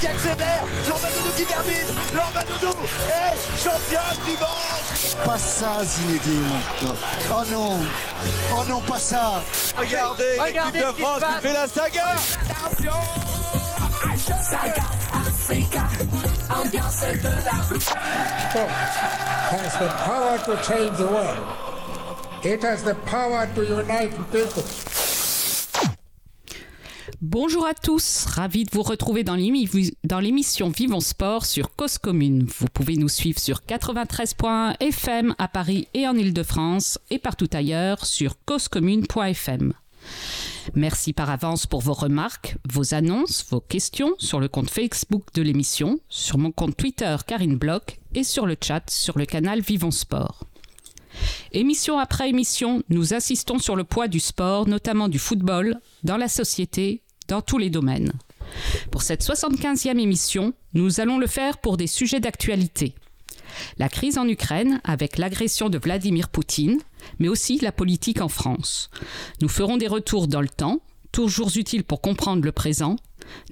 qui accélère, qui termine, Doudou est champion du monde Pas ça Zinedine. Oh non. Oh non pas ça. Regardez, l'équipe de France qui fait la saga Saga. Africa Ambiance de la has the power to change the world. It has the power to unite people. Bonjour à tous, ravi de vous retrouver dans l'émission Vivons Sport sur Cause Commune. Vous pouvez nous suivre sur 93.1 FM à Paris et en Ile-de-France et partout ailleurs sur causecommune.fm. Merci par avance pour vos remarques, vos annonces, vos questions sur le compte Facebook de l'émission, sur mon compte Twitter Karine Bloch et sur le chat sur le canal Vivons Sport. Émission après émission, nous insistons sur le poids du sport, notamment du football, dans la société, dans tous les domaines. Pour cette 75e émission, nous allons le faire pour des sujets d'actualité. La crise en Ukraine avec l'agression de Vladimir Poutine, mais aussi la politique en France. Nous ferons des retours dans le temps, toujours utiles pour comprendre le présent.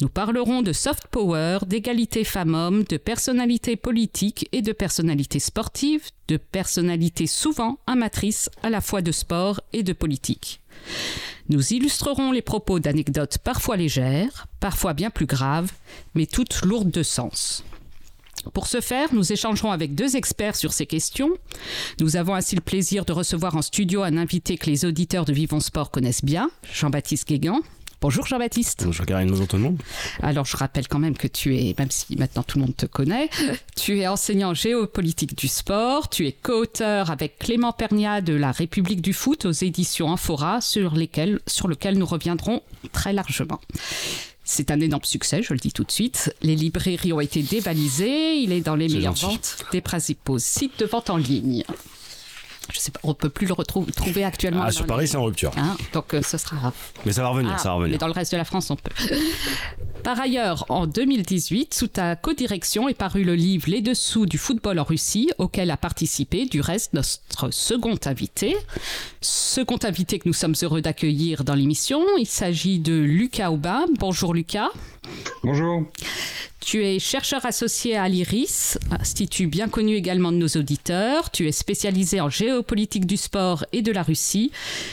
Nous parlerons de soft power, d'égalité femmes-hommes, de personnalité politique et de personnalité sportive, de personnalité souvent amatrices à la fois de sport et de politique. Nous illustrerons les propos d'anecdotes parfois légères, parfois bien plus graves, mais toutes lourdes de sens. Pour ce faire, nous échangerons avec deux experts sur ces questions. Nous avons ainsi le plaisir de recevoir en studio un invité que les auditeurs de Vivons Sport connaissent bien, Jean-Baptiste Guégan. Bonjour Jean-Baptiste. Bonjour Karine, bonjour tout le monde. Alors je rappelle quand même que tu es, même si maintenant tout le monde te connaît, tu es enseignant géopolitique du sport, tu es co-auteur avec Clément Pernia de La République du foot aux éditions Amphora sur, lesquelles, sur lequel nous reviendrons très largement. C'est un énorme succès, je le dis tout de suite. Les librairies ont été dévalisées. Il est dans les meilleures ventes des principaux sites de vente en ligne. Je sais pas, on peut plus le retrouver actuellement. Ah, sur Paris, c'est en rupture. Hein, donc euh, ce sera. Mais ça va revenir, ah, ça va revenir. Mais dans le reste de la France, on peut. Par ailleurs, en 2018, sous ta codirection est paru le livre Les dessous du football en Russie, auquel a participé du reste notre second invité. Second invité que nous sommes heureux d'accueillir dans l'émission, il s'agit de Lucas Aubin. Bonjour Lucas. Bonjour. Tu es chercheur associé à l'IRIS, institut bien connu également de nos auditeurs. Tu es spécialisé en géopolitique du sport et de la Russie.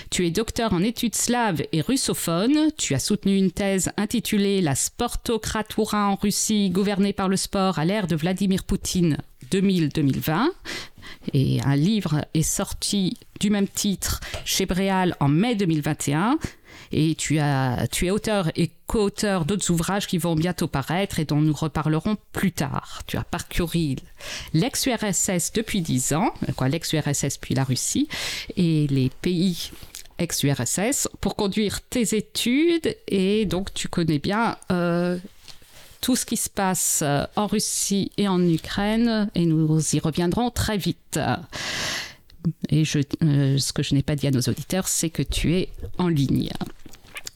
Tu es docteur en études slaves et russophones. Tu as soutenu une thèse intitulée La sportocratura en Russie, gouvernée par le sport à l'ère de Vladimir Poutine 2000-2020. Et un livre est sorti du même titre chez Bréal en mai 2021. Et tu, es auteur et co-auteur d'autres ouvrages qui vont bientôt paraître et dont nous reparlerons plus tard. Tu as parcouru l'ex-URSS depuis 10 ans, l'ex-URSS puis la Russie, et les pays ex-URSS pour conduire tes études et donc tu connais bien euh, tout ce qui se passe euh, en Russie et en Ukraine et nous y reviendrons très vite. Et euh, ce que je n'ai pas dit à nos auditeurs, c'est que tu es en ligne.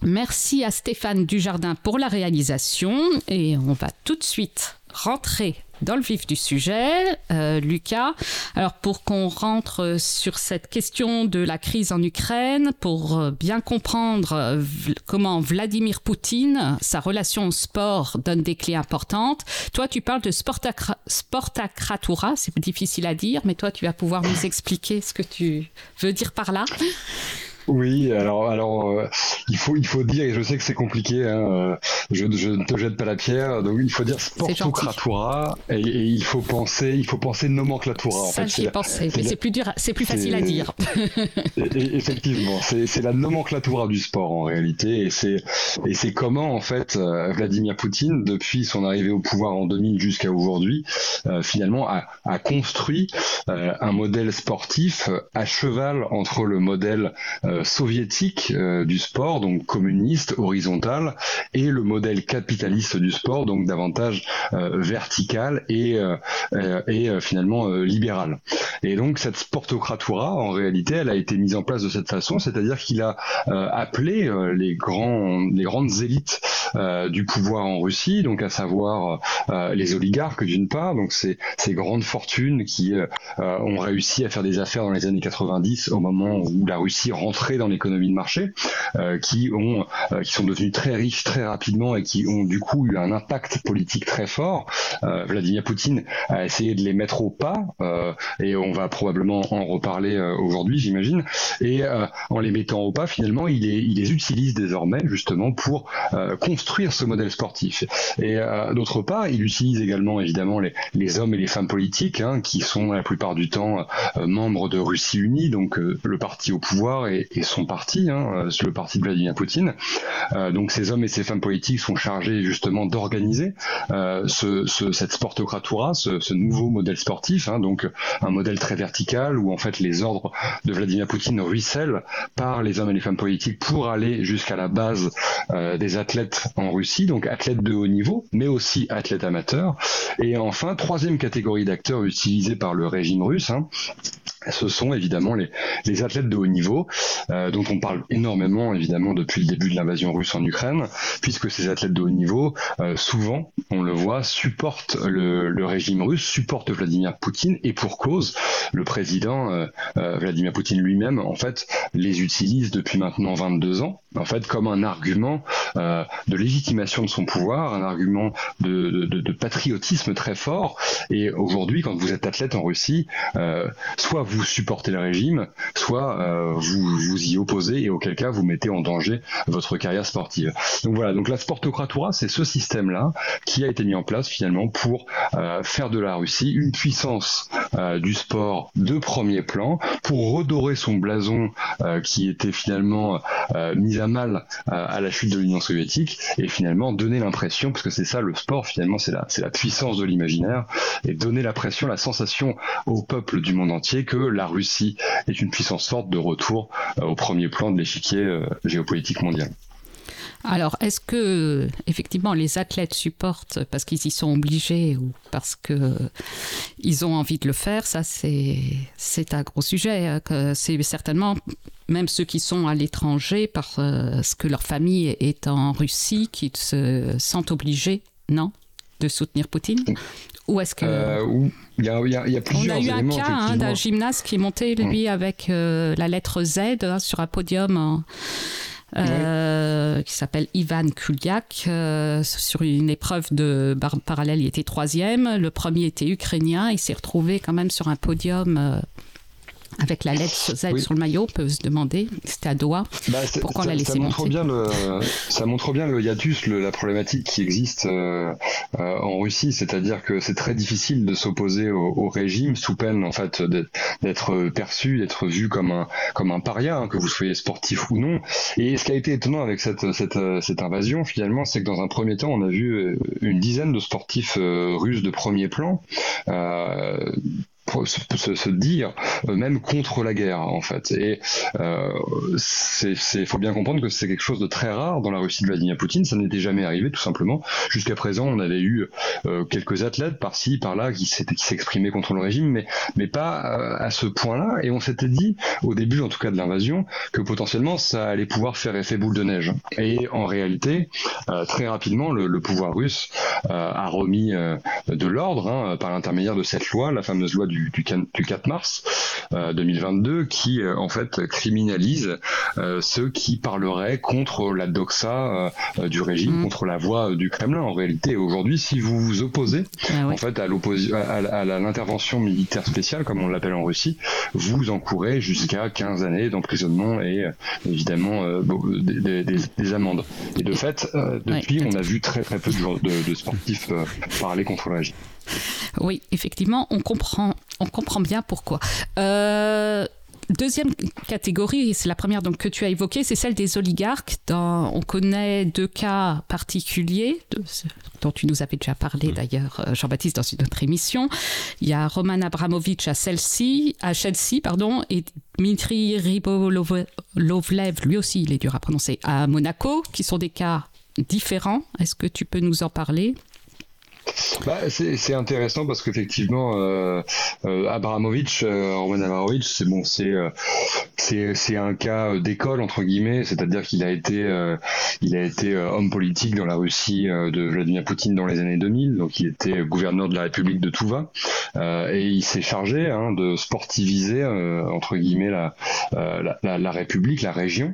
Merci à Stéphane Dujardin pour la réalisation et on va tout de suite rentrer dans le vif du sujet, euh, Lucas. Alors pour qu'on rentre sur cette question de la crise en Ukraine, pour euh, bien comprendre euh, comment Vladimir Poutine, sa relation au sport donne des clés importantes. Toi, tu parles de sportacratura, c'est difficile à dire, mais toi, tu vas pouvoir nous expliquer ce que tu veux dire par là. Oui, alors, alors euh, il faut, il faut dire, et je sais que c'est compliqué. Hein, euh, je, je, ne te jette pas la pierre. Donc il faut dire sportocratura et, et, il faut penser, il faut penser nomenclatura. Ça, j'y ai pensé, mais c'est plus dur, c'est plus facile à dire. effectivement, c'est la nomenclatura du sport en réalité, et c'est et c'est comment en fait euh, Vladimir Poutine, depuis son arrivée au pouvoir en 2000 jusqu'à aujourd'hui, finalement a, a construit un modèle sportif à cheval entre le modèle soviétique euh, du sport, donc communiste, horizontal, et le modèle capitaliste du sport, donc davantage euh, vertical et, euh, et finalement libéral. Et donc cette sportocratura, en réalité, elle a été mise en place de cette façon, c'est-à-dire qu'il a appelé les grands, les grandes élites du pouvoir en Russie, donc à savoir les oligarques d'une part, donc ces, ces grandes fortunes qui ont réussi à faire des affaires dans les années 90 au moment où la Russie rentrait dans l'économie de marché, qui ont qui sont devenus très riches très rapidement et qui ont du coup eu un impact politique très fort. Vladimir Poutine a essayé de les mettre au pas et on va probablement en reparler aujourd'hui, j'imagine. Et en les mettant au pas, finalement, il les, il les utilise désormais justement pour euh, construire ce modèle sportif. Et euh, d'autre part, il utilise également évidemment les, les hommes et les femmes politiques hein, qui sont la plupart du temps euh, membres de Russie Unie, donc le parti au pouvoir et, et son parti, hein, le parti de Vladimir Poutine. donc ces hommes et ces femmes politiques sont chargés justement d'organiser ce, ce, cette sportocratura, ce, ce nouveau modèle sportif, hein, donc un modèle très vertical où en fait les ordres de Vladimir Poutine ruissellent par les hommes et les femmes politiques pour aller jusqu'à la base euh, des athlètes en Russie, donc athlètes de haut niveau, mais aussi athlètes amateurs. Et enfin, troisième catégorie d'acteurs utilisés par le régime russe, hein, ce sont évidemment les, athlètes de haut niveau, euh, dont on parle énormément évidemment depuis le début de l'invasion russe en Ukraine, puisque ces athlètes de haut niveau, euh, souvent, on le voit, supportent le, régime russe, supportent Vladimir Poutine, et pour cause, le président euh, Vladimir Poutine lui-même, en fait, les utilise depuis maintenant 22 ans, en fait, comme un argument de légitimation de son pouvoir, un argument de patriotisme très fort. Et aujourd'hui, quand vous êtes athlète en Russie, soit vous supportez le régime, soit euh, vous vous y opposez et auquel cas vous mettez en danger votre carrière sportive. Donc voilà, donc la sportocratura, c'est ce système-là qui a été mis en place finalement pour euh, faire de la Russie une puissance euh, du sport de premier plan, pour redorer son blason qui était finalement mis à mal à la chute de l'Union soviétique et finalement donner l'impression, parce que c'est ça le sport finalement, c'est la, c'est la puissance de l'imaginaire et donner l'impression, la sensation au peuple du monde entier que la Russie est une puissance forte de retour euh, au premier plan de l'échiquier euh, géopolitique mondial. Alors, est-ce que effectivement les athlètes supportent parce qu'ils y sont obligés ou parce que ils ont envie de le faire? Ça, c'est c'est un gros sujet. C'est certainement même ceux qui sont à l'étranger parce que leur famille est en Russie qui se sentent obligés, non, de soutenir Poutine Ou est-ce que euh, il y, a, il, y a, il y a plusieurs On a eu éléments, un cas hein, d'un gymnaste qui est monté, lui, avec euh, la lettre Z hein, sur un podium. Hein, euh, oui. qui s'appelle Ivan Kuliak. Euh, sur une épreuve de parallèle, il était troisième. Le premier était ukrainien. Il s'est retrouvé quand même sur un podium. Euh, avec la lettre Z oui. sur le maillot, on peut se demander, c'était à Doha, bah, pourquoi on l'a laissé ça montre monter bien le, Ça montre bien le hiatus, le, la problématique qui existe euh, euh, en Russie, c'est-à-dire que c'est très difficile de s'opposer au, au, régime sous peine en fait d'être perçu, d'être vu comme un, comme un paria, hein, que vous soyez sportif ou non. Et ce qui a été étonnant avec cette, cette, cette invasion, finalement, c'est que dans un premier temps, on a vu une dizaine de sportifs euh, russes de premier plan. Se, se, dire euh, même contre la guerre en fait. Et euh, c'est faut bien comprendre que c'est quelque chose de très rare dans la Russie de Vladimir Poutine. Ça n'était jamais arrivé tout simplement. Jusqu'à présent on avait eu euh, quelques athlètes par-ci par-là qui s'exprimaient contre le régime mais mais pas euh, à ce point-là. Et on s'était dit au début en tout cas de l'invasion que potentiellement ça allait pouvoir faire effet boule de neige. Et en réalité très rapidement le, pouvoir russe a remis de l'ordre hein, par l'intermédiaire de cette loi la fameuse loi du du, du 4 mars euh, 2022 qui euh, en fait criminalise euh, ceux qui parleraient contre la doxa euh, du régime, mmh. contre la voix du Kremlin. En réalité, aujourd'hui, si vous vous opposez ah ouais. en fait à l'opposition, à, à l'intervention militaire spéciale, comme on l'appelle en Russie, vous encourez jusqu'à 15 années d'emprisonnement et évidemment des, des, des, amendes. Et de fait, depuis, ouais. on a vu très très peu de, de, de sportifs parler contre le régime. Oui, effectivement, on comprend, on comprend bien pourquoi. Euh, deuxième catégorie, c'est la première donc, que tu as évoquée, c'est celle des oligarques. Dans, on connaît deux cas particuliers, de, dont tu nous avais déjà parlé mmh. d'ailleurs, Jean-Baptiste, dans une autre émission. Il y a Roman Abramovich à Chelsea, à Chelsea pardon, et Dmitry Ribolovlev, lui aussi, il est dur à prononcer, à Monaco, qui sont des cas différents. Est-ce que tu peux nous en parler? Bah, c'est intéressant parce qu'effectivement, euh, euh, Abramovich, euh, Roman Abramovich, c'est bon, c'est c'est un cas d'école entre guillemets, c'est-à-dire qu'il a été il a été homme politique dans la Russie de Vladimir Poutine dans les années 2000, donc il était gouverneur de la République de Touva. Et il s'est chargé hein, de sportiviser entre guillemets la, la, la République, la région.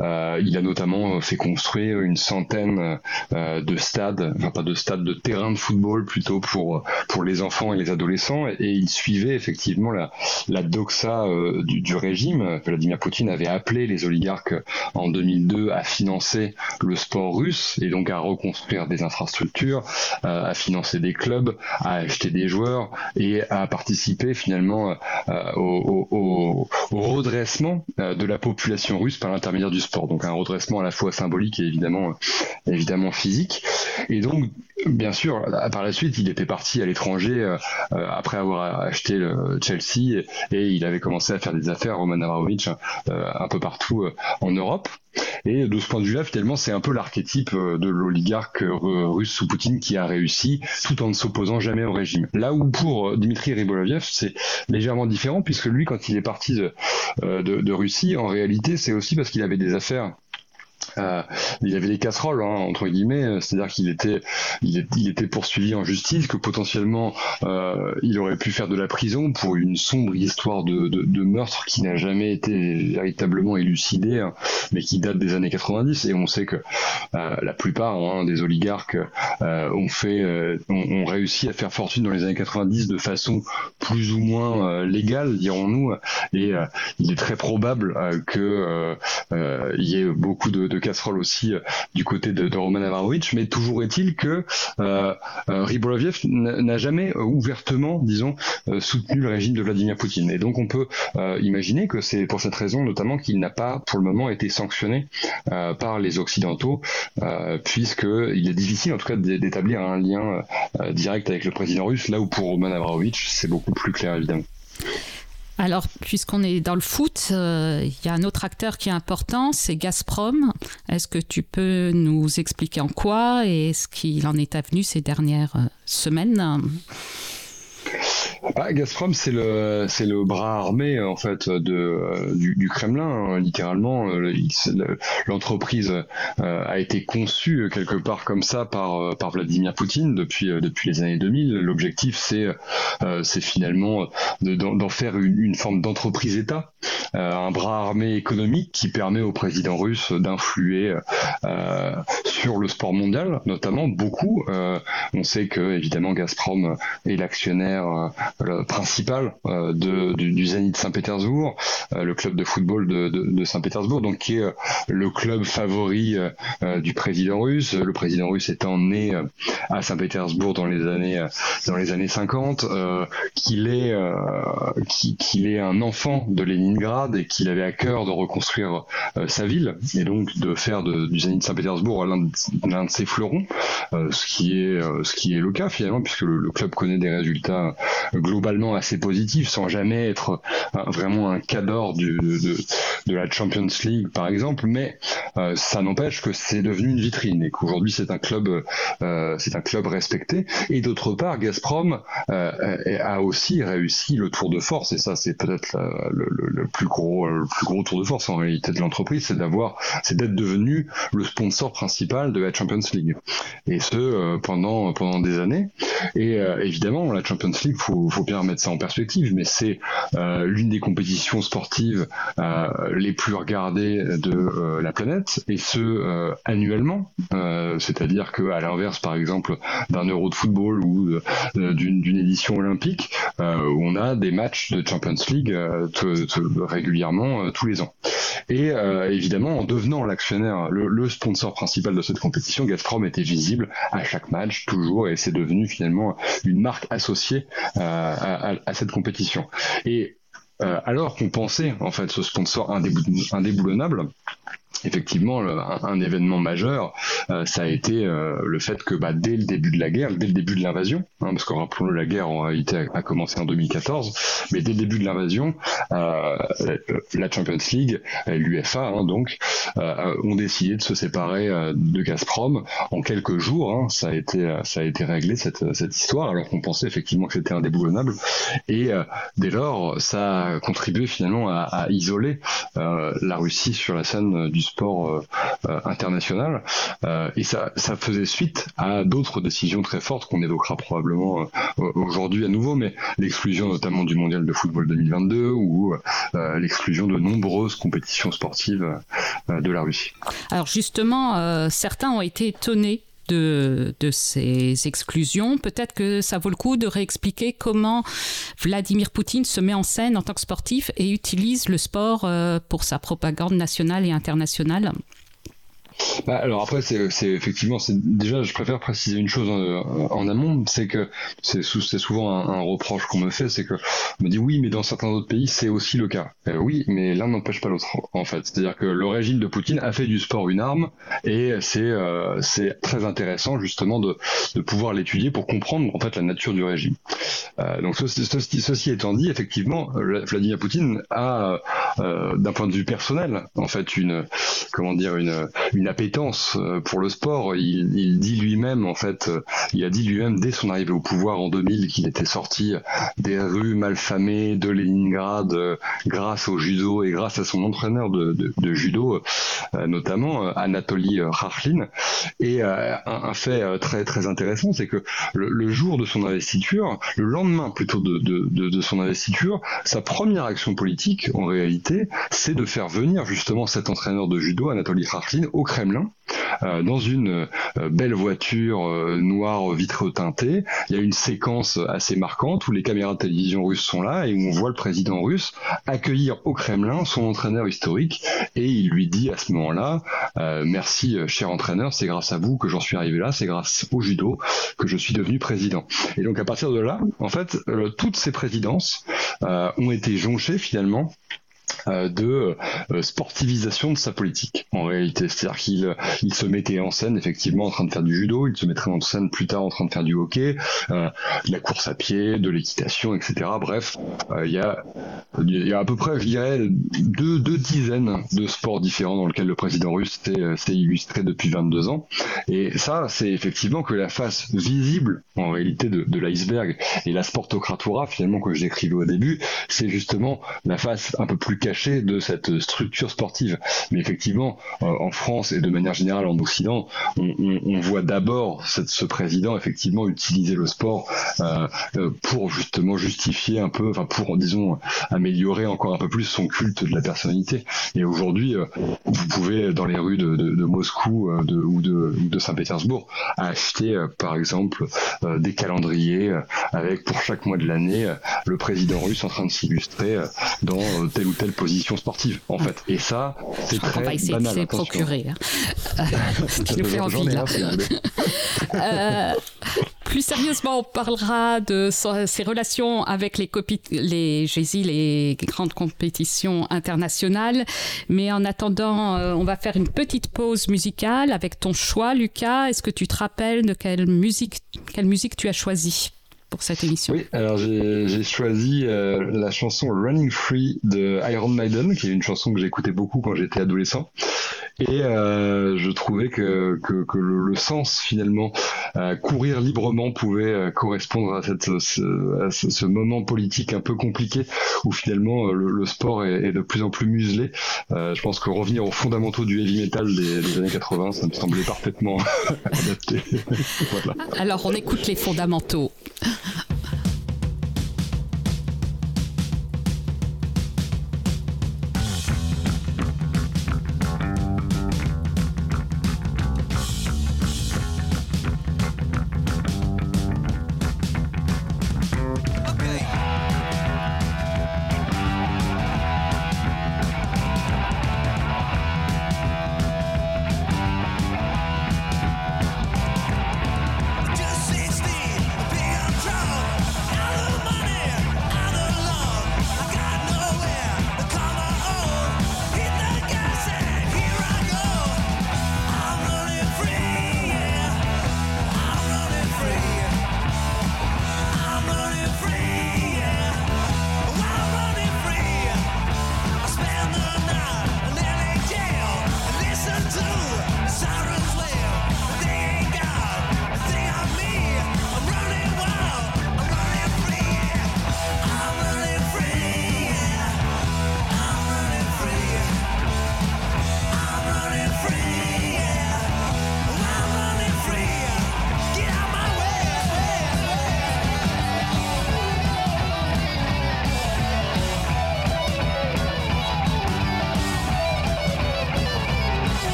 Euh, il a notamment fait construire une centaine euh, de stades, enfin pas de stades, de terrains de football plutôt pour pour les enfants et les adolescents, et, il suivait effectivement la, la doxa euh, du, régime. Vladimir Poutine avait appelé les oligarques en 2002 à financer le sport russe et donc à reconstruire des infrastructures, à financer des clubs, à acheter des joueurs et à participer finalement au, au, au, redressement de la population russe par l'intermédiaire du sport. Donc un redressement à la fois symbolique et évidemment, euh, évidemment physique. Et donc, bien sûr, par la suite, il était parti à l'étranger euh, euh, après avoir acheté le Chelsea et, il avait commencé à faire des affaires Roman Abramovich un peu partout en Europe. Et de ce point de vue-là, finalement, c'est un peu l'archétype de l'oligarque russe sous Poutine qui a réussi tout en ne s'opposant jamais au régime. Là où pour Dmitri Riboloviev, c'est légèrement différent puisque lui, quand il est parti de, de, de Russie, en réalité, c'est aussi parce qu'il avait des affaires euh, il avait des casseroles hein, entre guillemets, c'est-à-dire qu'il était, il, était poursuivi en justice, que potentiellement euh, il aurait pu faire de la prison pour une sombre histoire de, meurtre qui n'a jamais été véritablement élucidée, hein, mais qui date des années 90. Et on sait que euh, la plupart hein, des oligarques euh, ont fait, euh, ont, réussi à faire fortune dans les années 90 de façon plus ou moins euh, légale, dirons-nous. Et il est très probable que il y ait beaucoup de de casserole aussi euh, du côté de, Roman Abramovich, mais toujours est-il que euh, euh Riboloviev n'a jamais ouvertement, disons, euh, soutenu le régime de Vladimir Poutine. Et donc on peut imaginer que c'est pour cette raison notamment qu'il n'a pas pour le moment été sanctionné par les Occidentaux, puisqu'il est difficile en tout cas d'établir un lien direct avec le président russe, là où pour Roman Abramovich c'est beaucoup plus clair évidemment. Alors, puisqu'on est dans le foot, euh, il y a un autre acteur qui est important, c'est Gazprom. Est-ce que tu peux nous expliquer en quoi et ce qu'il en est avenu ces dernières euh, semaines? Ah, Gazprom, c'est le c'est le bras armé en fait de euh, du, Kremlin, hein, littéralement. Euh, l'entreprise euh, a été conçue quelque part comme ça par par Vladimir Poutine depuis depuis les années 2000. L'objectif, c'est c'est finalement d'en faire une forme d'entreprise-État, un bras armé économique qui permet au président russe d'influer sur le sport mondial, notamment beaucoup. on sait que évidemment Gazprom est l'actionnaire principal euh, de, du, du Zénith Saint-Pétersbourg, euh, le club de football de, de, de Saint-Pétersbourg, donc qui est euh, le club favori du président russe. Le président russe étant né à Saint-Pétersbourg dans les années dans les années 50, qu'il est qu'il est un enfant de Leningrad et qu'il avait à cœur de reconstruire sa ville et donc de faire de, du Zénith Saint-Pétersbourg l'un de, de, ses fleurons, ce qui est ce qui est le cas finalement puisque le, le club connaît des résultats globalement assez positif sans jamais être vraiment un cadre du, de, de, la Champions League par exemple, mais euh, ça n'empêche que c'est devenu une vitrine et qu'aujourd'hui c'est un club euh, c'est un club respecté. Et d'autre part Gazprom euh, a aussi réussi le tour de force. Et ça c'est peut-être le, le, plus gros le plus gros tour de force en réalité de l'entreprise c'est d'avoir c'est d'être devenu le sponsor principal de la Champions League. Et ce pendant pendant des années. Et évidemment la Champions League faut faut, bien remettre ça en perspective, mais c'est euh, l'une des compétitions sportives euh, les plus regardées de euh, la planète, et ce annuellement. C'est-à-dire que à l'inverse, par exemple, d'un Euro de football ou d'une édition olympique, on a des matchs de Champions League régulièrement tous les ans. Et évidemment, en devenant l'actionnaire, le, le, sponsor principal de cette compétition, Gazprom était visible à chaque match, toujours, et c'est devenu finalement une marque associée à, cette compétition. Et euh, alors qu'on pensait en fait ce sponsor indéboulonnable, effectivement, un, événement majeur, euh, ça a été euh, le fait que bah, dès le début de la guerre, dès le début de l'invasion, hein, parce que rappelons-le, la guerre en réalité a, commencé en 2014, mais dès le début de l'invasion, euh, la Champions League, l'UFA hein, donc, ont décidé de se séparer de Gazprom en quelques jours. Hein, ça a été ça a été réglé cette, cette histoire, alors qu'on pensait effectivement que c'était indéboulonnable. Et dès lors, ça a contribué finalement à, à isoler la Russie sur la scène du sport euh, euh, international. Euh, et ça, ça faisait suite à d'autres décisions très fortes qu'on évoquera probablement aujourd'hui à nouveau, mais l'exclusion notamment du mondial de football 2022 ou l'exclusion de nombreuses compétitions sportives de la Russie. Alors justement, certains ont été étonnés de, ces exclusions. Peut-être que ça vaut le coup de réexpliquer comment Vladimir Poutine se met en scène en tant que sportif et utilise le sport euh, pour sa propagande nationale et internationale. Bah, alors après, c'est effectivement, c'est déjà, je préfère préciser une chose en, en amont, c'est que c'est souvent un, reproche qu'on me fait, c'est que on me dit oui, mais dans certains autres pays, c'est aussi le cas. Euh, oui, mais l'un n'empêche pas l'autre, en fait. C'est-à-dire que le régime de Poutine a fait du sport une arme, et c'est euh, c'est très intéressant justement de, de pouvoir l'étudier pour comprendre en fait la nature du régime. Euh, donc ceci, étant dit, effectivement, Vladimir Poutine a, euh, d'un point de vue personnel, en fait, une comment dire une appétence euh, pour le sport. Il, dit lui-même, en fait, euh, il a dit lui-même dès son arrivée au pouvoir en 2000 qu'il était sorti des rues malfamées de Leningrad euh, grâce au judo et grâce à son entraîneur de, judo, notamment Anatoly Rakhlin. Et un, fait très très intéressant, c'est que le, jour de son investiture, le lendemain plutôt de, de, son investiture, sa première action politique, en réalité, c'est de faire venir justement cet entraîneur de judo, Anatoly Rakhlin, au Kremlin euh, dans une euh, belle voiture euh, noire vitrée teintée. Il y a une séquence assez marquante où les caméras de télévision russes sont là et où on voit le président russe accueillir au Kremlin son entraîneur historique et il lui dit à ce moment-là merci cher entraîneur, c'est grâce à vous que j'en suis arrivé là, c'est grâce au judo que je suis devenu président. Et donc à partir de là, en fait, toutes ces présidences ont été jonchées finalement de euh, sportivisation de sa politique en réalité. C'est-à-dire qu'il il se mettait en scène effectivement en train de faire du judo il se mettrait en scène plus tard en train de faire du hockey euh, de la course à pied de l'équitation etc bref il y a à peu près je dirais deux, dizaines de sports différents dans lesquels le président russe s'est illustré depuis 22 ans. Et ça c'est effectivement que la face visible en réalité de, l'iceberg et la sportocratura finalement que j'écrivais au début c'est justement la face un peu plus de cette structure sportive. Mais effectivement, euh, en France et de manière générale en Occident, on, voit d'abord ce président effectivement utiliser le sport euh, euh, pour justement justifier un peu, enfin pour disons améliorer encore un peu plus son culte de la personnalité. Et aujourd'hui, vous pouvez dans les rues de, Moscou ou de, Saint-Pétersbourg acheter par exemple des calendriers avec pour chaque mois de l'année le président russe en train de s'illustrer dans tel ou tel position sportive en fait. Et ça, c'est très va essayer banal. De procurer. Hein. tu nous fais envie là. euh, plus sérieusement, on parlera de ses relations avec les, les, les grandes compétitions internationales. Mais en attendant, euh, on va faire une petite pause musicale avec ton choix, Lucas. Est-ce que tu te rappelles de quelle musique, quelle musique tu as choisi pour cette émission Oui, alors j'ai choisi euh, la chanson Running Free de Iron Maiden, qui est une chanson que j'écoutais beaucoup quand j'étais adolescent. Et euh, je trouvais que, que, que le, le, sens finalement, euh, courir librement pouvait euh, correspondre à, cette, ce, à ce, ce, moment politique un peu compliqué où finalement le, le sport est, est, de plus en plus muselé. Euh, je pense que revenir aux fondamentaux du heavy metal des, des années 80, ça me semblait parfaitement adapté. voilà. Alors on écoute les fondamentaux.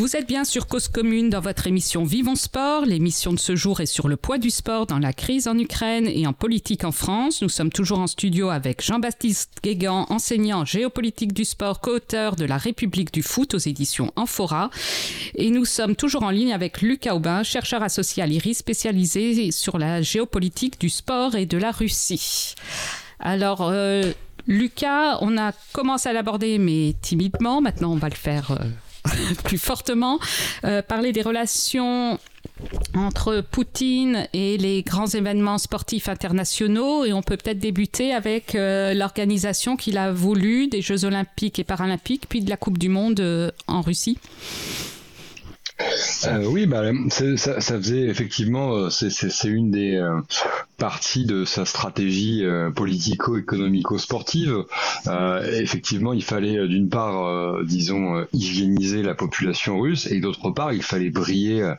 Vous êtes bien sur Cause Commune dans votre émission Vivons Sport. L'émission de ce jour est sur le poids du sport dans la crise en Ukraine et en politique en France. Nous sommes toujours en studio avec Jean-Baptiste Guégan, enseignant en géopolitique du sport, co-auteur de La République du foot aux éditions Amphora. Et nous sommes toujours en ligne avec Lucas Aubin, chercheur associé à l'IRIS spécialisé sur la géopolitique du sport et de la Russie. Alors, euh, Lucas, on a commencé à l'aborder, mais timidement. Maintenant, on va le faire. Euh, plus fortement, euh, parler des relations entre Poutine et les grands événements sportifs internationaux et on peut peut-être débuter avec euh, l'organisation qu'il a voulu des Jeux olympiques et paralympiques puis de la Coupe du Monde euh, en Russie. Euh, oui, bah, ça, ça, faisait effectivement, euh, c'est une des euh, parties de sa stratégie euh, politico-économico-sportive. effectivement, il fallait d'une part, disons, hygiéniser la population russe et d'autre part, il fallait briller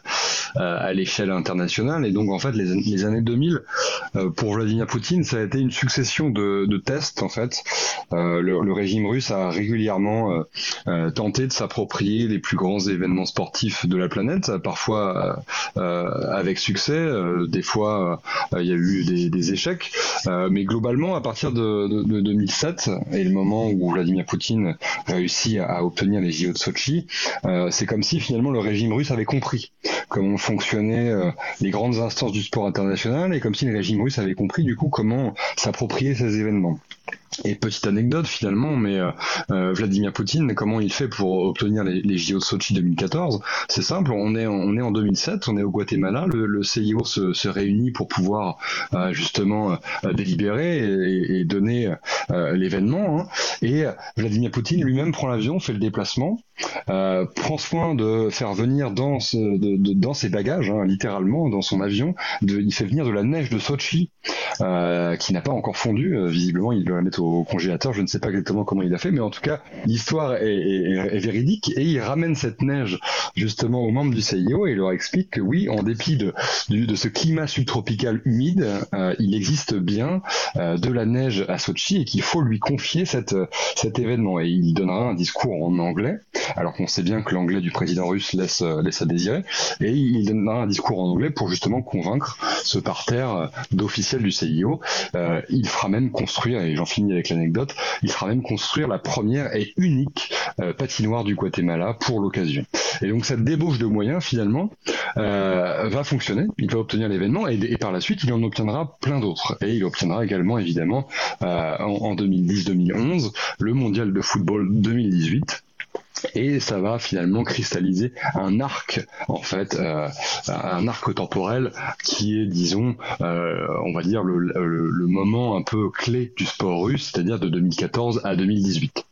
à l'échelle internationale. Et donc, en fait, les, les années 2000, pour Vladimir Poutine, ça a été une succession de, de tests. En fait, le, le, régime russe a régulièrement tenté de s'approprier les plus grands événements sportifs de la planète, parfois euh, avec succès, euh, des fois euh, il y a eu des, échecs, mais globalement à partir de, 2007 et le moment où Vladimir Poutine réussit à, obtenir les JO de Sochi, c'est comme si finalement le régime russe avait compris comment fonctionnaient les grandes instances du sport international et comme si le régime russe avait compris du coup comment s'approprier ces événements. Et petite anecdote finalement, mais euh, euh, Vladimir Poutine, comment il fait pour obtenir les, JO de Sochi 2014 C'est simple, on est, on est en 2007, on est au Guatemala, le, le CIO se, réunit pour pouvoir euh, justement délibérer et, donner l'événement. Hein. Et Vladimir Poutine lui-même prend l'avion, fait le déplacement, prend soin de faire venir dans, dans ses bagages, hein, littéralement, dans son avion, il fait venir de la neige de Sochi qui n'a pas encore fondu, visiblement il doit la mettre au congélateur. Je ne sais pas exactement comment il a fait, mais en tout cas, l'histoire est, véridique et il ramène cette neige justement aux membres du CIO et leur explique que oui, en dépit de, de ce climat subtropical humide, euh, il existe bien euh, de la neige à Sochi et qu'il faut lui confier cette, cet événement. Et il donnera un discours en anglais, alors qu'on sait bien que l'anglais du président russe laisse, laisse à désirer, et il donnera un discours en anglais pour justement convaincre ce parterre d'officiels du CIO. Euh, il fera même construire, et j'en finis avec l'anecdote, il fera même construire la première et unique euh, patinoire du Guatemala pour l'occasion. Et donc cette débauche de moyens, finalement, euh, va fonctionner. Il va obtenir l'événement et, par la suite, il en obtiendra plein d'autres. Et il obtiendra également, évidemment, euh, en, en 2010-2011, le mondial de football 2018 et ça va finalement cristalliser un arc en fait euh, un arc temporel qui est disons euh, on va dire le, le, moment un peu clé du sport russe c'est-à-dire de 2014 à 2018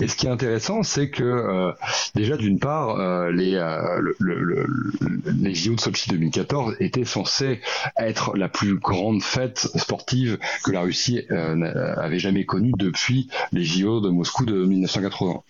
et ce qui est intéressant c'est que euh, déjà d'une part euh, les euh, le, les JO de Sochi 2014 étaient censés être la plus grande fête sportive que la Russie avait jamais connue depuis les JO de Moscou de 1980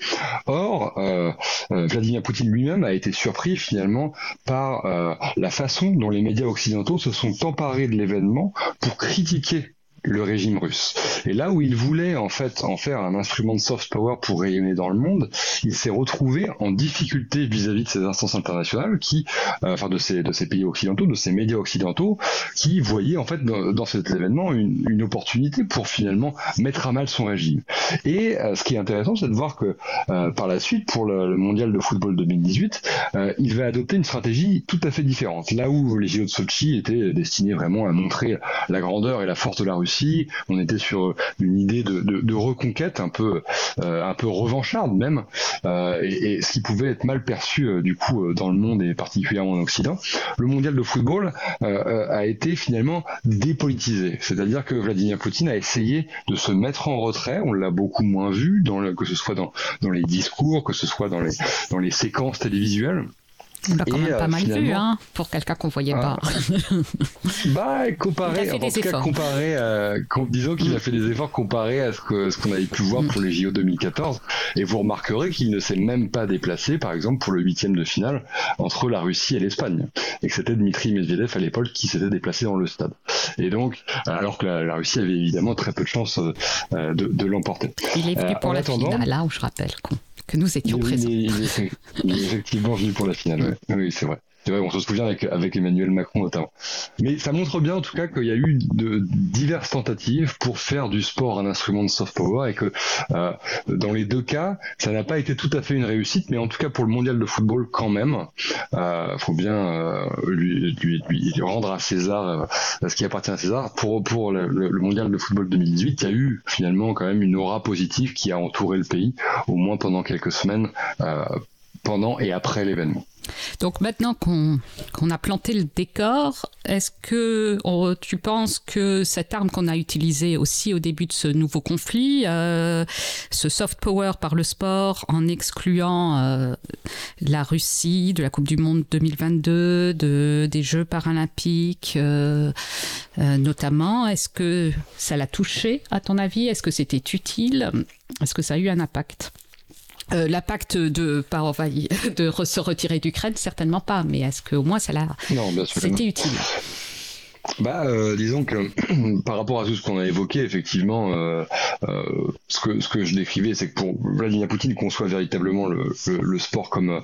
or euh, euh, Vladimir Poutine lui-même a été surpris finalement par euh, la façon dont les médias occidentaux se sont emparés de l'événement pour critiquer le régime russe. Et là où il voulait en fait en faire un instrument de soft power pour rayonner dans le monde, il s'est retrouvé en difficulté vis-à-vis de ces instances internationales qui, euh, enfin de ces pays occidentaux, de ces médias occidentaux, qui voyaient en fait dans, cet événement une, une, opportunité pour finalement mettre à mal son régime. Et euh, ce qui est intéressant, c'est de voir que euh, par la suite, pour le, le, mondial de football 2018, il va adopter une stratégie tout à fait différente. Là où les JO de Sochi étaient destinés vraiment à montrer la grandeur et la force de la Russie on était sur une idée de, reconquête un peu, euh, un peu revancharde même, euh, et, ce qui pouvait être mal perçu euh, du coup dans le monde et particulièrement en Occident. Le mondial de football a été finalement dépolitisé, c'est-à-dire que Vladimir Poutine a essayé de se mettre en retrait. On l'a beaucoup moins vu, que ce soit dans, les discours, que ce soit dans les séquences télévisuelles. On l'a quand même pas euh, mal vu, hein, pour quelqu'un qu'on voyait pas. Ah. bah, comparé, en tout cas, comparé, à, disons qu'il a fait des efforts comparés à ce qu'on ce qu'on avait pu voir pour les JO 2014. Et vous remarquerez qu'il ne s'est même pas déplacé, par exemple, pour le huitième de finale entre la Russie et l'Espagne. Et que c'était Dmitri Medvedev à l'époque qui s'était déplacé dans le stade. Et donc, alors que la, Russie avait évidemment très peu de chances euh, de, de l'emporter. Il est venu euh, pour la finale, là où je rappelle. Que nous étions Oui, présents. est effectivement venu pour la finale. ouais. Oui, c'est vrai. C'est vrai, on se souvient avec, Emmanuel Macron notamment. Mais ça montre bien en tout cas qu'il y a eu de diverses tentatives pour faire du sport un instrument de soft power et que euh, dans les deux cas, ça n'a pas été tout à fait une réussite, mais en tout cas pour le mondial de football quand même, euh, faut bien euh, lui, lui, lui rendre à César euh, ce qui appartient à César. Pour, pour le, le- le mondial de football 2018, il y a eu finalement quand même une aura positive qui a entouré le pays, au moins pendant quelques semaines. Pendant et après l'événement. Donc maintenant qu'on a planté le décor, est-ce que tu penses que cette arme qu'on a utilisée aussi au début de ce nouveau conflit, euh, ce soft power par le sport, en excluant euh, la Russie de la Coupe du Monde 2022, de, des Jeux paralympiques euh, notamment, est-ce que ça l'a touché à ton avis? Est-ce que c'était utile? Est-ce que ça a eu un impact? Euh, L'impact de pas envahir, de se retirer d'Ukraine, certainement pas, mais est-ce qu'au moins ça l'a, c'était utile Bah, euh, disons que par rapport à tout ce qu'on a évoqué, effectivement, euh, euh, ce que ce que je décrivais, c'est que pour Vladimir Poutine, conçoit véritablement le, le, sport comme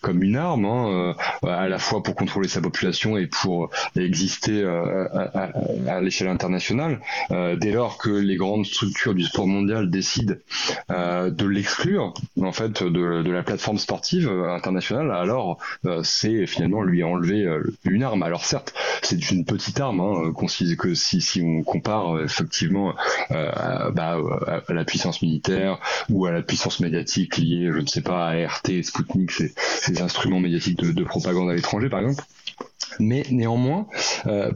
comme une arme, hein, à la fois pour contrôler sa population et pour exister à, à- l'échelle internationale. Dès lors que les grandes structures du sport mondial décident de l'exclure, en fait, de, de la plateforme sportive internationale, alors c'est finalement lui enlever une arme. Alors certes, c'est une petite arme, hein, que si, on compare euh, effectivement euh, à, bah, à- la puissance militaire ou à la puissance médiatique liée, je ne sais pas, à RT, Sputnik, ces, ces instruments médiatiques de, de propagande à l'étranger par exemple. Mais néanmoins, euh,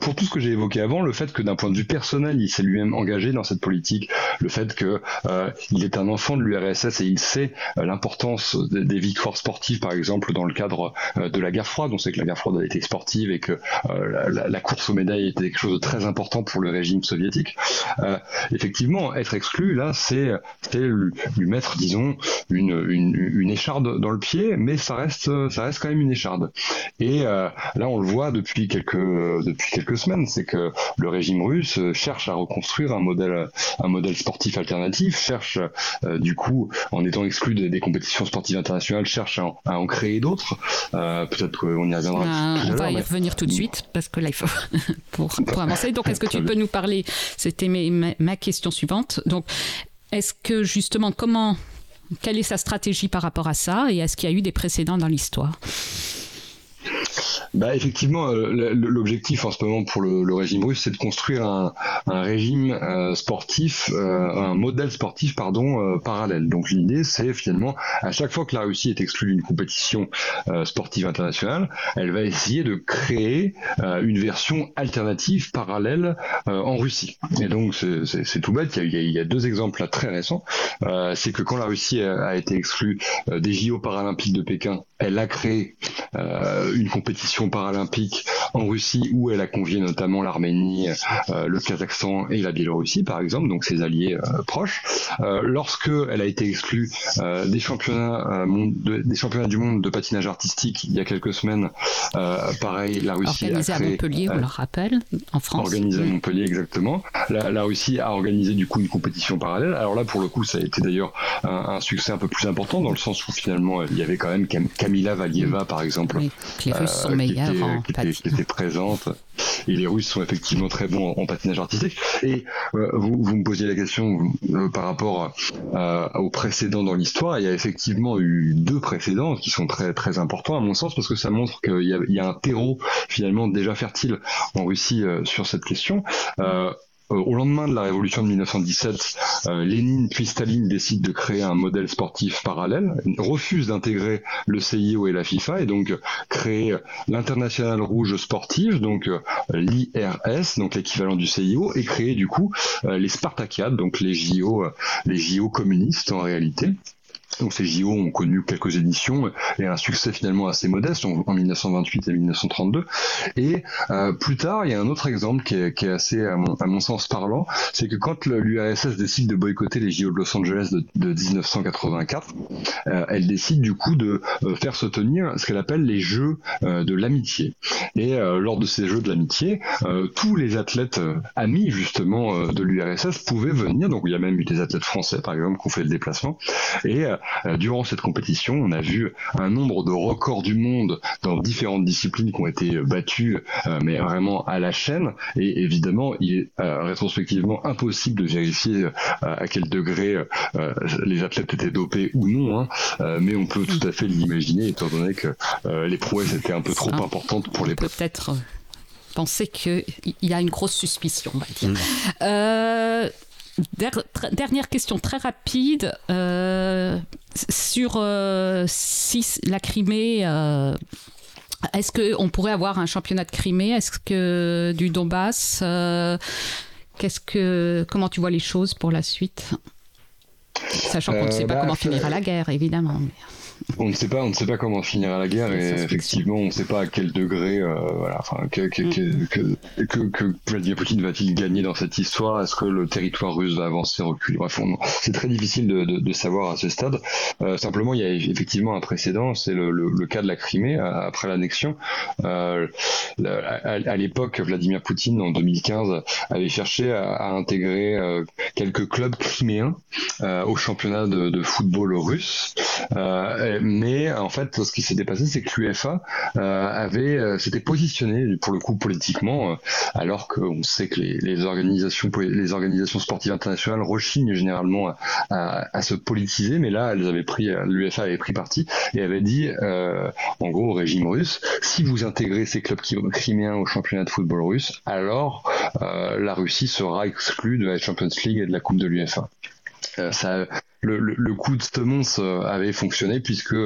pour tout ce que j'ai évoqué avant, le fait que d'un point de vue personnel, il s'est lui-même engagé dans cette politique, le fait que euh, il est un enfant de l'URSS et il sait euh, l'importance des, victoires sportives, par exemple dans le cadre euh, de la guerre froide. On sait que la guerre froide a été sportive et que euh, la, course aux médailles était quelque chose de très important pour le régime soviétique. Effectivement, être exclu là, c'est lui, mettre, disons, une, une, écharde dans le pied, mais ça reste ça reste quand même une écharde. Et là, on le voit depuis quelques depuis quelques semaines, c'est que le régime russe euh, cherche à reconstruire un modèle un modèle sportif alternatif, cherche euh, du coup, en étant exclu des, des compétitions sportives internationales, cherche à en, à en créer d'autres. Euh, Peut-être qu'on y reviendra Euh, tout on va y mais- revenir tout de suite parce que là il faut pour, pour avancer. Donc est-ce que tu peux nous parler? C'était ma question suivante. Donc est-ce que justement comment quelle est sa stratégie par rapport à ça? Et est-ce qu'il y a eu des précédents dans l'histoire? Bah effectivement, euh, l'objectif en ce moment pour le, régime russe, c'est de construire un, régime euh, sportif, euh, un modèle sportif pardon parallèle. Donc l'idée, c'est finalement à chaque fois que la Russie est exclue d'une compétition sportive internationale, elle va essayer de créer une version alternative parallèle en Russie. Et donc c'est- tout bête. Il y, a, deux exemples là très récents. C'est que quand la Russie a, a été exclue des JO paralympiques de Pékin, elle a créé euh, une compétition paralympique en Russie où elle a convié notamment l'Arménie, euh, le Kazakhstan et la Biélorussie par exemple, donc ses alliés euh, proches. Euh, lorsque elle a été exclue euh, des championnats euh, de- des championnats du monde de patinage artistique il y a quelques semaines, euh, pareil, la Russie Organisé a à créé Montpellier, on le rappelle, en France. organisé à. Montpellier exactement. La, la Russie a organisé du coup une compétition parallèle. Alors là pour le coup ça a été d'ailleurs un, un succès un peu plus important dans le sens où finalement il y avait quand même Cam- Camila Valieva par exemple Oui, les Russes sont euh, qui meilleurs était, en qui était- qui était présente. Et les Russes sont effectivement très bons en, en patinage artistique. Et euh, vous, vous me posiez la question euh, par rapport euh, aux précédents dans l'histoire. Il y a effectivement eu deux précédents qui sont très très importants à mon sens parce que ça montre qu'il y a, il y a un terreau finalement déjà fertile en Russie euh, sur cette question. Euh, euh, au lendemain de la révolution de 1917, euh, Lénine puis Staline décident de créer un modèle sportif parallèle, refusent d'intégrer le CIO et la FIFA et donc euh, créer l'international rouge sportive, donc euh, l'IRS, donc l'équivalent du CIO, et créer du coup euh, les Spartakiades, donc les JO, euh, les JO communistes en réalité. Donc ces JO ont connu quelques éditions et un succès finalement assez modeste en, en 1928 et 1932. Et euh, plus tard, il y a un autre exemple qui est, qui est assez, à mon, sens, parlant, c'est que quand l'URSS décide de boycotter les JO de Los Angeles de, de 1984, euh, elle décide du coup de euh, faire se tenir ce qu'elle appelle les Jeux euh, de l'amitié. Et lors de ces Jeux de l'amitié, tous les athlètes amis justement de l'URSS pouvaient venir. Donc il y a même eu des athlètes français par exemple qui ont fait le déplacement. Et durant cette compétition, on a vu un nombre de records du monde dans différentes disciplines qui ont été battus, euh, mais vraiment à la chaîne. Et évidemment, il est rétrospectivement impossible de vérifier à quel degré les athlètes étaient dopés ou non, hein, mais on peut tout à fait l'imaginer, étant donné que les prouesses étaient un peu trop importantes pour les. Peut-être penser qu'il y a une grosse suspicion, on va dire. Euh, dernière question très rapide euh, sur euh, si la Crimée. est-ce qu'on pourrait avoir un championnat de Crimée? Est-ce que du Donbass Qu'est-ce que, comment tu vois les choses pour la suite? Sachant qu'on ne sait pas bah, comment finira la guerre, évidemment on ne sait pas, on ne sait pas comment finira la guerre et effectivement, on ne sait pas à quel degré, euh, voilà, enfin, que, que, mm. que, que, que, Vladimir Poutine va-t-il gagner dans cette histoire? Est-ce que le territoire russe va avancer, reculer? Bref, c'est très difficile de, de, de, savoir à ce stade. Euh, simplement, il y a effectivement un précédent, c'est le, le, cas de la Crimée après l'annexion. Euh, à, l'époque, Vladimir Poutine en 2015 avait cherché à, à intégrer euh, quelques clubs criméens euh, au championnat de, de football russe. Euh, mais en fait, ce qui s'était passé, c'est que l'UEFA euh, avait euh, s'était positionné pour le coup politiquement, euh, alors qu'on sait que les, les, organisations les organisations sportives internationales rechignent généralement à, à, se politiser, mais là, elles avaient pris l'UEFA avait pris parti et avait dit, en gros, au régime russe, si vous intégrez ces clubs criméens au championnat de football russe, alors la Russie sera exclue de la Champions League et de la Coupe de l'UEFA. ça, le, le, coup de Stemons euh, avait fonctionné puisque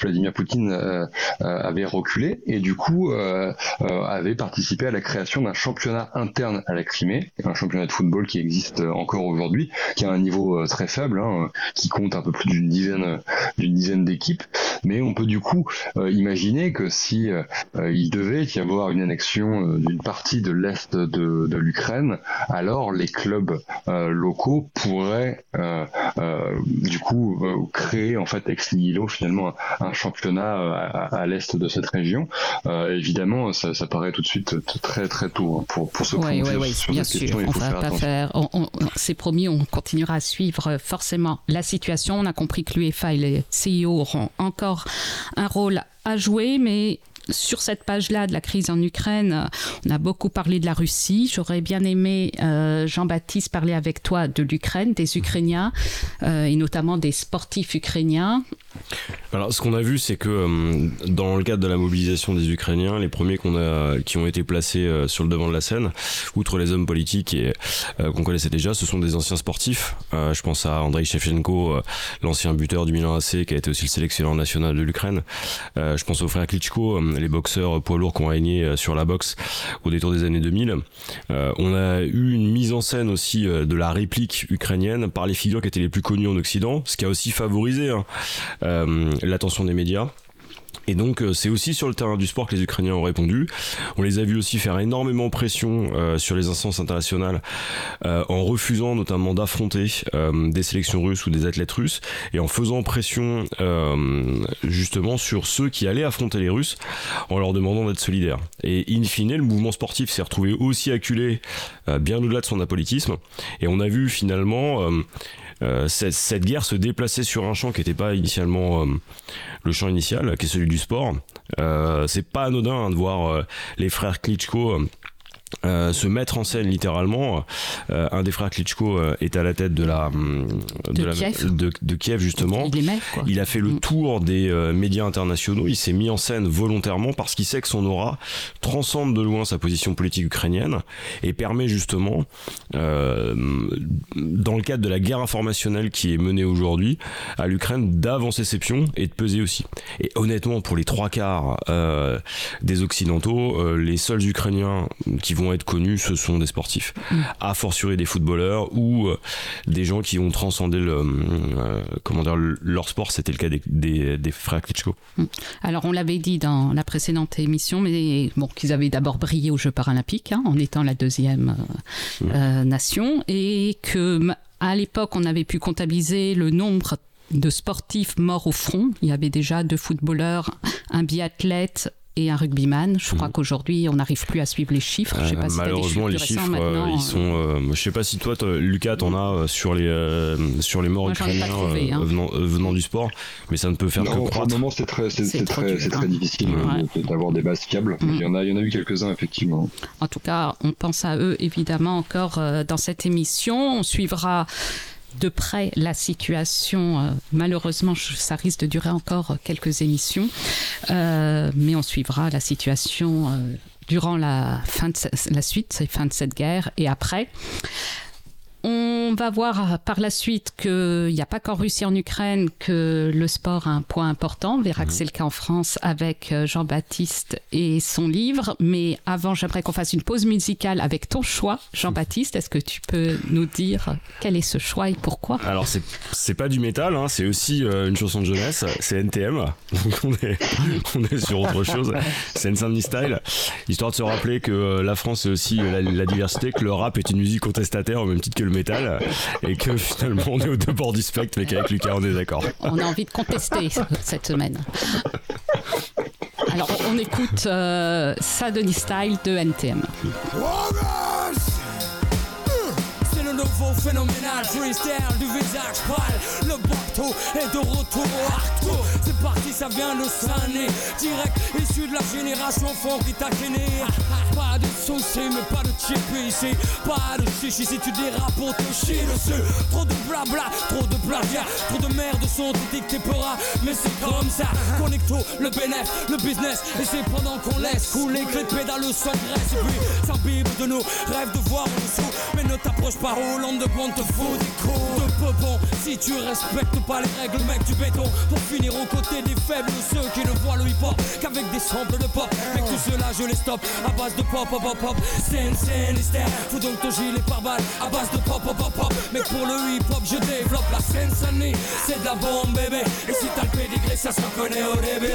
Vladimir Poutine euh, euh, avait reculé et du coup avait participé à la création d'un championnat interne à la Crimée, un championnat de football qui existe encore aujourd'hui, qui a un niveau très faible, hein, qui compte un peu plus d'une dizaine d'une dizaine d'équipes, mais on peut du coup imaginer que si il devait y avoir une annexion d'une partie de l'est de, de l'Ukraine, alors les clubs locaux pourraient du coup euh, créer en fait ex nihilo finalement un, championnat euh, à, l'est de cette région. Euh, évidemment, ça, ça, paraît tout de suite très très tôt hein, pour pour se oui, oui, oui, bien sûr. on va pas faire. C'est promis, on continuera à suivre forcément la situation. On a compris que l'UEFA et les CEO auront encore un rôle à jouer, mais sur cette page-là de la crise en Ukraine, on a beaucoup parlé de la Russie. J'aurais bien aimé, euh, Jean-Baptiste, parler avec toi de l'Ukraine, des Ukrainiens, euh, et notamment des sportifs ukrainiens. Alors, ce qu'on a vu, c'est que euh, dans le cadre de la mobilisation des Ukrainiens, les premiers qu'on a, qui ont été placés sur le devant de la scène, outre les hommes politiques et qu'on connaissait déjà, ce sont des anciens sportifs. je pense à Andrei Shevchenko, l'ancien buteur du Milan AC, qui a été aussi le sélectionneur national de l'Ukraine. je pense au frère Klitschko, les boxeurs poids lourds qui ont régné euh, sur la boxe au détour des années 2000. Euh, on a eu une mise en scène aussi euh, de la réplique ukrainienne par les figures qui étaient les plus connues en Occident, ce qui a aussi favorisé hein, l'attention des médias. Et donc euh, c'est aussi sur le terrain du sport que les Ukrainiens ont répondu. On les a vus aussi faire énormément pression euh, sur les instances internationales euh, en refusant notamment d'affronter des sélections russes ou des athlètes russes et en faisant pression justement sur ceux qui allaient affronter les Russes en leur demandant d'être solidaires. Et in fine, le mouvement sportif s'est retrouvé aussi acculé bien au-delà de son apolitisme et on a vu finalement euh, cette, guerre se déplaçait sur un champ qui n'était pas initialement euh, le champ initial, qui est celui du sport. Euh, c'est pas anodin hein, de voir les frères Klitschko euh, se mettre en scène littéralement. Euh, un des frères Klitschko euh, est à la tête de la de, Kiev. De, Kiev justement. Il, a fait le mm. tour des médias internationaux. Il s'est mis en scène volontairement parce qu'il sait que son aura transcende de loin sa position politique ukrainienne et permet justement, dans le cadre de la guerre informationnelle qui est menée aujourd'hui, à l'Ukraine d'avancer ses pions et de peser aussi. Et honnêtement, pour les trois quarts des occidentaux, les seuls Ukrainiens qui vont être connus, ce sont des sportifs. Mm. A fortiori des footballeurs ou euh, des gens qui ont transcendé le, euh, comment dire, leur sport. C'était le cas des, des, frères Klitschko. Mm. Alors, on l'avait dit dans la précédente émission, mais bon, qu'ils avaient d'abord brillé aux Jeux paralympiques hein, en étant la deuxième euh, mm. nation et que à l'époque, on avait pu comptabiliser le nombre de sportifs morts au front. Il y avait déjà deux footballeurs, un biathlète, et un rugbyman. Je crois Mhm. qu'aujourd'hui, on n'arrive plus à suivre les chiffres. Je sais pas si t'as des malheureusement, les chiffres, euh, ils euh, sont. euh, je sais pas si toi, Lucas, t'en as sur les euh, sur les morts Moi, ukrainiens trouvé, euh, hein. venant, euh, venant du sport, mais ça ne peut faire Non, que pour le croître. moment, c'est très, c'est, très, hein. très difficile Ouais. d'avoir des bases fiables. Mm. Il y en a, il y en a eu quelques-uns effectivement. En tout cas, on pense à eux évidemment encore euh, dans cette émission. On suivra de près la situation. euh, malheureusement, ça risque de durer encore quelques émissions, Euh, mais on suivra la situation euh, durant la fin de la suite, fin de cette guerre et après. On va voir par la suite qu'il n'y a pas qu'en Russie, en Ukraine, que le sport a un point important. On verra que c'est le cas en France avec euh, Jean-Baptiste et son livre. Mais avant, j'aimerais qu'on fasse une pause musicale avec ton choix, Jean-Baptiste. Est-ce que tu peux nous dire quel est ce choix et pourquoi? Alors c'est c'est pas du métal, hein, c'est aussi euh, une chanson de jeunesse, c'est NTM, donc on est, on est sur autre chose, c'est Insanity Style, histoire de se rappeler que euh, la France c'est aussi euh, la, la diversité, que le rap est une musique contestataire au même titre que le métal, et que finalement on est aux deux bords du spectre, mais qu'avec Lucas on est d'accord. On a envie de contester cette semaine. Alors, on écoute euh, Sadony Style de NTM. C'est le nouveau phénoménal freestyle du visage pâle Le est de retour au hardcore. C'est parti, ça vient de Sané Direct. Issu de la génération funky taquené Pas de soucis mais pas de chip ici. Pas de chichi si tu dérapes pour te chier dessus. Trop de blabla, trop de plagiat Trop de merde sont dictés peur Mais c'est comme ça Connecto, le bénéf, le business. Et c'est pendant qu'on laisse couler que les pédales s'engraissent Et puis ça bible de nous. Rêve de voir en dessous ne t'approche pas Hollande de bon te fout des coups de peu bon Si tu respectes pas les règles mec du béton. Pour finir aux côtés des faibles Ceux qui ne voient le hip hop qu'avec des samples de pop. Mec tout cela je les stoppe à base de pop pop pop pop. Scène scène hystère Fous donc ton gilet par balle à base de pop pop pop pop. Mec pour le hip hop je développe la scène sonnie C'est de la bombe bébé. Et si t'as le pédigré ça se reconnaît au début.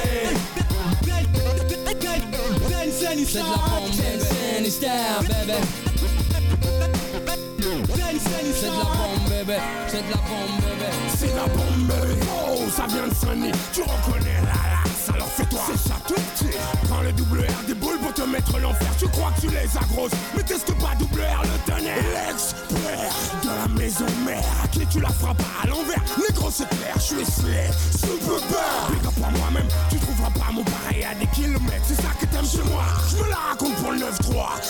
C'est de la bombe bébé Scène hystère bébé c'est de la bombe bébé, c'est de la bombe bébé C'est la bombe, bébé. Oh, ça vient de sonner. Tu reconnais la lasse, alors fais-toi. C'est ça tout petit. Prends le double R des boules pour te mettre l'enfer. Tu crois que tu les as grosses, mais teste pas double R le tonnerre. L'expert de la maison mère. À qui tu la frappes à l'envers. Négro, c'est clair, je suis slay. Super bar. Big up à moi-même. Tu trouveras pas mon pareil à des kilomètres. C'est ça que t'aimes chez moi. Je me la raconte pour le 9-3.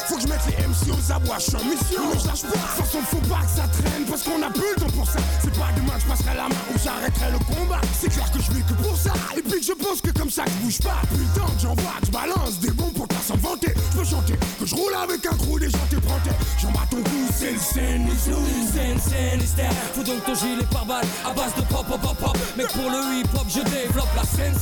Faut que je mette les MC aux abois. Je suis en mission, mais je lâche pas. De toute façon, faut pas que ça traîne parce qu'on a plus le temps pour ça. C'est pas demain que je passerai la main ou j'arrêterai le combat. C'est clair que je vis que pour ça. Et puis que je pense que comme ça je bouge pas. Putain, j'envoie, je balance des bons pour pas s'en vanter. Je peux chanter que je roule avec un crew des gens t'éprentés. J'en bats ton cou, c'est le scène. Scène, scène, Faut donc ton gilet par balle à base de pop, pop, pop, pop Mec pour le hip hop je développe la scène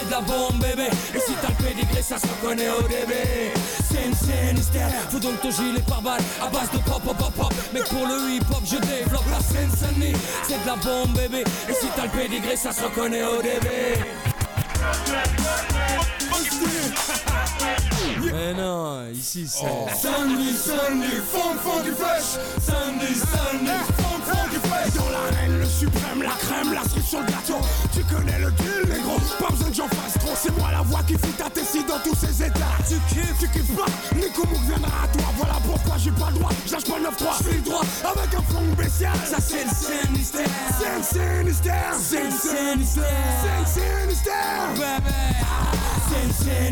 C'est de la bombe bébé Et si t'as le pédigré ça se reconnaît au début. Scène, scène, hystère Faut donc ton gilet par balle à base de pop, pop, pop, pop. Mec pour le hip hop je développe la scène C'est de la bombe bébé Et si t'as le pédigré ça se reconnaît au début Mais non, ici c'est Sunday, Sunday, funk, funky fresh. Sunday, Sunday, funk, funky fresh. Dans l'arène, le suprême, la crème, la cerise sur le gâteau. Tu connais le deal, négro. Pas besoin que j'en fasse trop. C'est moi la voix qui fout ta tessie dans tous ses états. Tu kiffes, tu kiffes pas. Nico Mouk viendra à toi. Voilà pourquoi j'ai pas le droit. Je lâche pas le 9-3. Je fais le droit avec un fond spécial. Ça c'est le Scène, scène, hystère. Scène, scène, hystère Scène, scène, hystère. bébé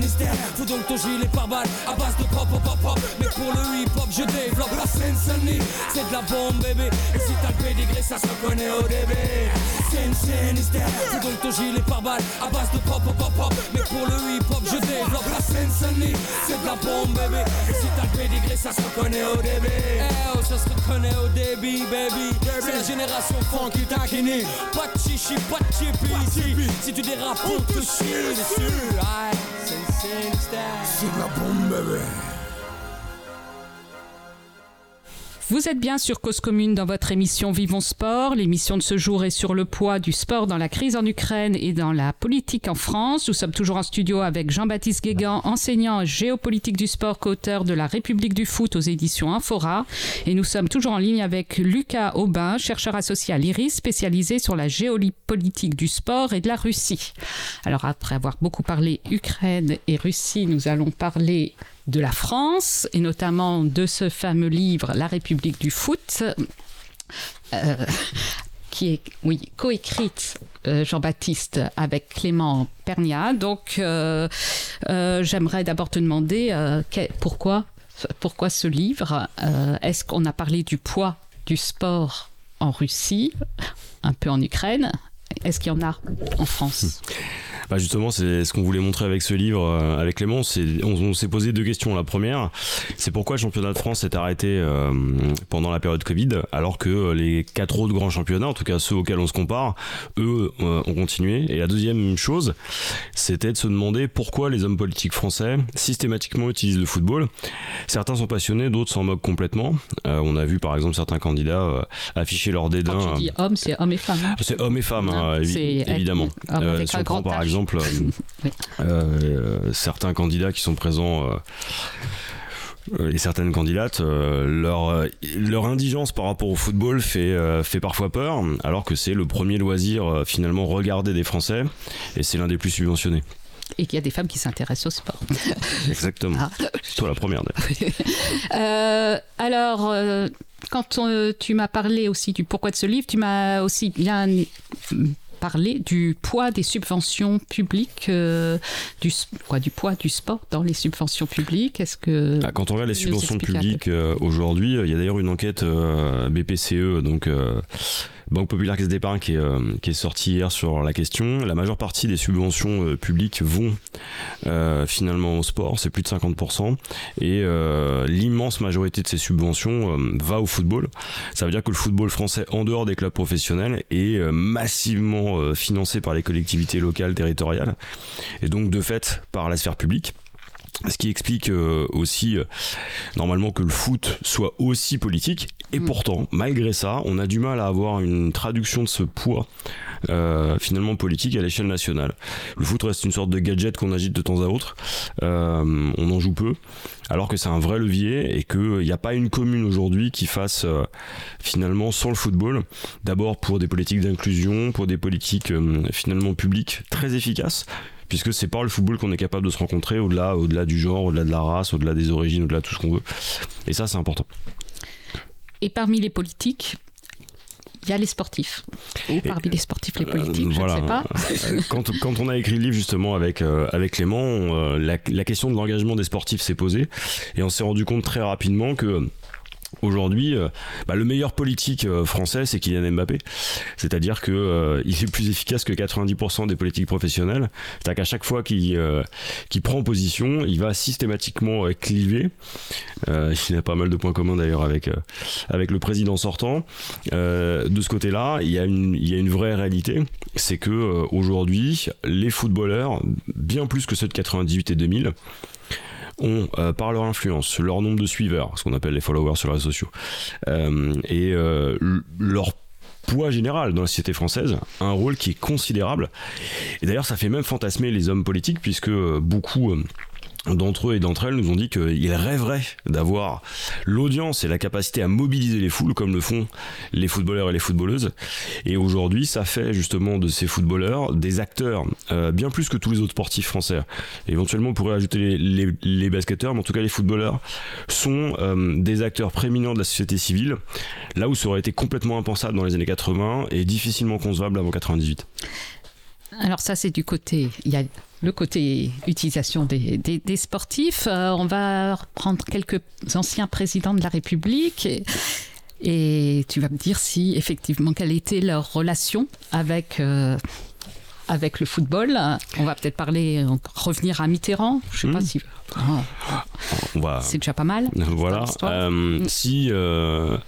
Hystère Faut donc ton gilet par balle à base de pop, pop, pop, pop Mais pour le hip hop je développe la scène C'est de la bombe bébé. Et si t'as le pédigré ça se reconnaît au début Scène, scène, hystère Faut donc ton gilet par balle à base de pop, pop, pop, pop. Mais pour le hip hop je développe la scène C'est de la bombe bébé. Et si t'as le pédigré ça se reconnaît au début Eh oh ça se reconnaît au début baby. C'est la génération funky taquini Pas de chichi, pas de chippy Si. tu dérapes on te chie dessus C'est de la bombe, bébé. Vous êtes bien sur Cause Commune dans votre émission Vivons Sport. L'émission de ce jour est sur le poids du sport dans la crise en Ukraine et dans la politique en France. Nous sommes toujours en studio avec Jean-Baptiste Guégan, enseignant en géopolitique du sport, co-auteur de La République du foot aux éditions Infora. Et nous sommes toujours en ligne avec Lucas Aubin, chercheur associé à l'IRIS, spécialisé sur la géopolitique du sport et de la Russie. Alors après avoir beaucoup parlé Ukraine et Russie, nous allons parler de la France et notamment de ce fameux livre La République du foot. Euh, qui est oui, coécrite euh, Jean-Baptiste avec Clément Pernia. Donc euh, j'aimerais d'abord te demander pourquoi, pourquoi ce livre Est-ce qu'on a parlé du poids du sport en Russie, un peu en Ukraine? Est-ce qu'il y en a en France? Bah justement, c'est ce qu'on voulait montrer avec ce livre, euh, avec Clément. On, on s'est posé deux questions. La première, c'est pourquoi le championnat de France s'est arrêté euh, pendant la période Covid, alors que euh, les quatre autres grands championnats, en tout cas ceux auxquels on se compare, eux ont continué. Et la deuxième chose, c'était de se demander pourquoi les hommes politiques français systématiquement utilisent le football. Certains sont passionnés, d'autres s'en moquent complètement. on a vu par exemple certains candidats afficher leur dédain. Quand tu dis hommes, c'est hommes et femmes. Hein. c'est hommes et femmes, hein, évidemment. on prend par exemple exemple, euh, euh, certains candidats qui sont présents euh, et certaines candidates, leur, leur indigence par rapport au football fait, fait parfois peur, alors que c'est le premier loisir finalement regardé des Français et c'est l'un des plus subventionnés. Et qu'il y a des femmes qui s'intéressent au sport. Exactement. Ah. Toi la première. alors, quand tu m'as parlé aussi du pourquoi de ce livre, tu m'as aussi bien parler du poids des subventions publiques, euh, du, quoi, du poids du sport dans les subventions publiques. Est-ce que ah, quand on regarde les subventions publiques euh, aujourd'hui, il y a d'ailleurs une enquête euh, BPCE, donc Banque Populaire Caisse d'Épargne qui, est, euh, qui est sortie hier sur la question. La majeure partie des subventions euh, publiques vont euh, finalement au sport, c'est plus de 50%. Et l'immense majorité de ces subventions va au football. Ça veut dire que le football français, en dehors des clubs professionnels, est massivement financé par les collectivités locales, territoriales. Et donc de fait par la sphère publique. Ce qui explique aussi normalement que le foot soit aussi politique et mm. pourtant, malgré ça, on a du mal à avoir une traduction de ce poids euh, finalement politique à l'échelle nationale. Le foot reste une sorte de gadget qu'on agite de temps à autre. Euh, on en joue peu, alors que c'est un vrai levier et qu'il n'y a pas une commune aujourd'hui qui fasse euh, finalement sans le football. D'abord pour des politiques d'inclusion, pour des politiques finalement publiques très efficaces puisque c'est par le football qu'on est capable de se rencontrer au-delà au-delà du genre, au-delà de la race, au-delà des origines, au-delà de tout ce qu'on veut. Et ça, c'est important. Et parmi les politiques, il y a les sportifs. Ou parmi les sportifs, les euh, politiques, je ne sais pas. Euh, quand, quand, on a écrit le livre justement avec, euh, avec Clément, la, la, question de l'engagement des sportifs s'est posée et on s'est rendu compte très rapidement que Aujourd'hui, euh, bah, le meilleur politique euh, français, c'est Kylian Mbappé. C'est-à-dire que euh, il est plus efficace que 90% des politiques professionnelles. C'est-à-dire qu'à chaque fois qu'il prend position, il va systématiquement cliver. il a pas mal de points communs d'ailleurs avec avec le président sortant. de ce côté-là, il y a une il y a une vraie réalité, c'est que aujourd'hui, les footballeurs, bien plus que ceux de 98 et 2000, ont, euh, par leur influence, leur nombre de suiveurs, ce qu'on appelle les followers sur les réseaux sociaux, euh, et euh, leur poids général dans la société française, un rôle qui est considérable. Et d'ailleurs, ça fait même fantasmer les hommes politiques, puisque beaucoup d'entre eux et d'entre elles nous ont dit qu'ils rêveraient d'avoir l'audience et la capacité à mobiliser les foules comme le font les footballeurs et les footballeuses. Et aujourd'hui, ça fait justement de ces footballeurs des acteurs euh, bien plus que tous les autres sportifs français. éventuellement, on pourrait ajouter les, basketteurs, mais en tout cas, les footballeurs sont euh, des acteurs prééminents de la société civile, là où ça aurait été complètement impensable dans les années 80 et difficilement concevable avant 98. Alors ça, c'est du côté, il y a le côté utilisation des, sportifs. Euh, on va reprendre quelques anciens présidents de la République. Et, tu vas me dire si effectivement quelle était leur relation avec, euh, avec le football. On va peut-être parler, revenir à Mitterrand. Je sais pas Hmm. si. On va. C'est déjà pas mal. Voilà. Euh. Si euh,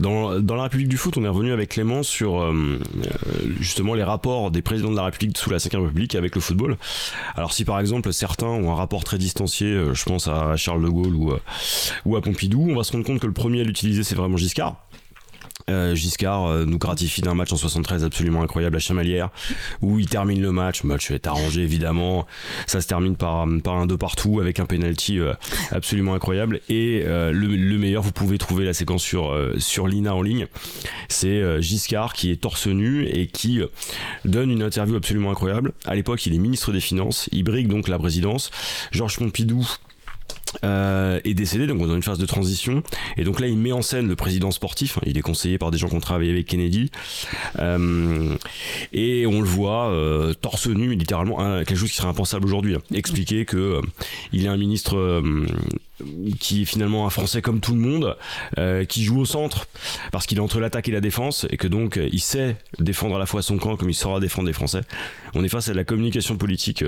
dans, dans la République du foot, on est revenu avec Clément sur euh, euh, justement les rapports des présidents de la République sous la Ve République avec le football. Alors si par exemple certains ont un rapport très distancié, euh, je pense à Charles de Gaulle ou, euh, ou à Pompidou, on va se rendre compte que le premier à l'utiliser c'est vraiment Giscard. Euh, Giscard euh, nous gratifie d'un match en 73 absolument incroyable à Chamalières où il termine le match. Le match est arrangé évidemment. Ça se termine par, par un deux partout avec un penalty euh, absolument incroyable. Et euh, le, le meilleur, vous pouvez trouver la séquence sur, euh, sur l'INA en ligne. C'est euh, Giscard qui est torse nu et qui euh, donne une interview absolument incroyable. À l'époque, il est ministre des Finances. Il brigue donc la présidence. Georges Pompidou euh, est décédé, donc on est dans une phase de transition. Et donc là, il met en scène le président sportif. Il est conseillé par des gens qui ont travaillé avec Kennedy. Euh, et on le voit euh, torse nu, littéralement, hein, quelque chose qui serait impensable aujourd'hui. hein. Expliquer que il est un ministre qui est finalement un Français comme tout le monde, euh, qui joue au centre parce qu'il est entre l'attaque et la défense et que donc euh, il sait défendre à la fois son camp comme il saura défendre les Français. On est face à la communication politique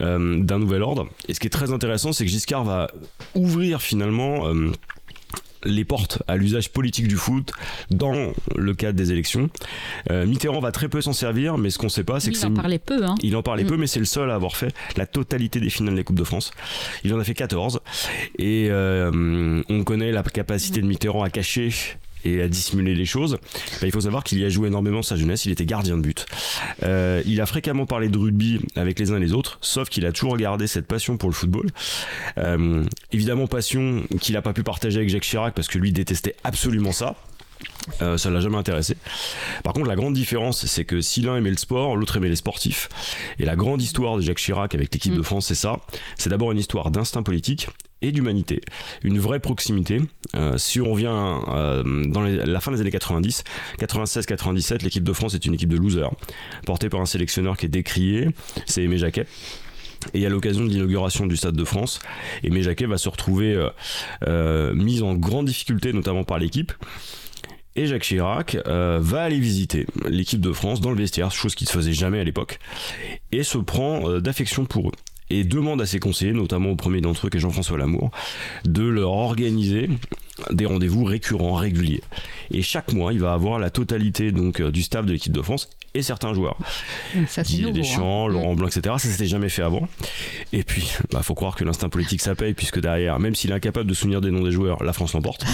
euh, d'un nouvel ordre. Et ce qui est très intéressant, c'est que Giscard va ouvrir finalement les portes à l'usage politique du foot dans le cadre des élections. Euh, Mitterrand va très peu s'en servir, mais ce qu'on sait pas, c'est que il en parlait peu. Hein. il en parlait Mm. peu, mais c'est le seul à avoir fait la totalité des finales des Coupes de France. Il en a fait 14. Et euh, on connaît la capacité de Mitterrand à cacher et à dissimuler les choses. Ben, il faut savoir qu'il y a joué énormément sa jeunesse, il était gardien de but. Euh, il a fréquemment parlé de rugby avec les uns et les autres, sauf qu'il a toujours gardé cette passion pour le football. Euh, évidemment, passion qu'il n'a pas pu partager avec Jacques Chirac parce que lui détestait absolument ça. Euh, ça l'a jamais intéressé. Par contre, la grande différence, c'est que si l'un aimait le sport, l'autre aimait les sportifs. Et la grande histoire de Jacques Chirac avec l'équipe Mm. de France, c'est ça. C'est d'abord une histoire d'instinct politique et d'humanité. Une vraie proximité. Euh, si on revient euh, dans les- la fin des années 90, 96-97, l'équipe de France est une équipe de losers, portée par un sélectionneur qui est décrié, c'est Aimé Jacquet. Et à l'occasion de l'inauguration du Stade de France, Aimé Jacquet va se retrouver euh, mis en grande difficulté, notamment par l'équipe. Et Jacques Chirac euh, va aller visiter l'équipe de France dans le vestiaire, chose qui ne se faisait jamais à l'époque, et se prend euh, d'affection pour eux. Et demande à ses conseillers, notamment au premier d'entre eux qui est Jean-François Lamour, de leur organiser des rendez-vous récurrents, réguliers. Et chaque mois, il va avoir la totalité donc euh, du staff de l'équipe de France et certains joueurs. Ça, Didier nouveau. Deschamps, hein. Laurent Blanc, etc. Ça s'était jamais fait avant. Et puis, bah, faut croire que l'instinct politique ça paye, puisque derrière, même s'il est incapable de se souvenir des noms des joueurs, la France l'emporte.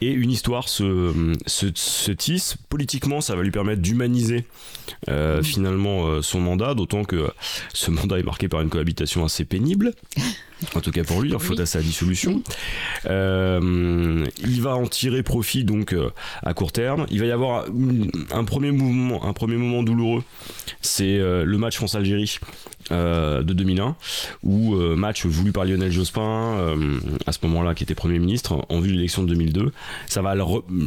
Et une histoire se, se, se tisse. Politiquement, ça va lui permettre d'humaniser euh, finalement euh, son mandat, d'autant que ce mandat est marqué par une cohabitation assez pénible. En tout cas pour lui, faute Oui. à sa dissolution. Euh, il va en tirer profit donc euh, à court terme. Il va y avoir un premier mouvement, un premier moment douloureux. C'est euh, le match France-Algérie euh, de 2001, où match voulu par Lionel Jospin à ce moment-là, qui était Premier ministre, en vue de l'élection de 2002. Ça va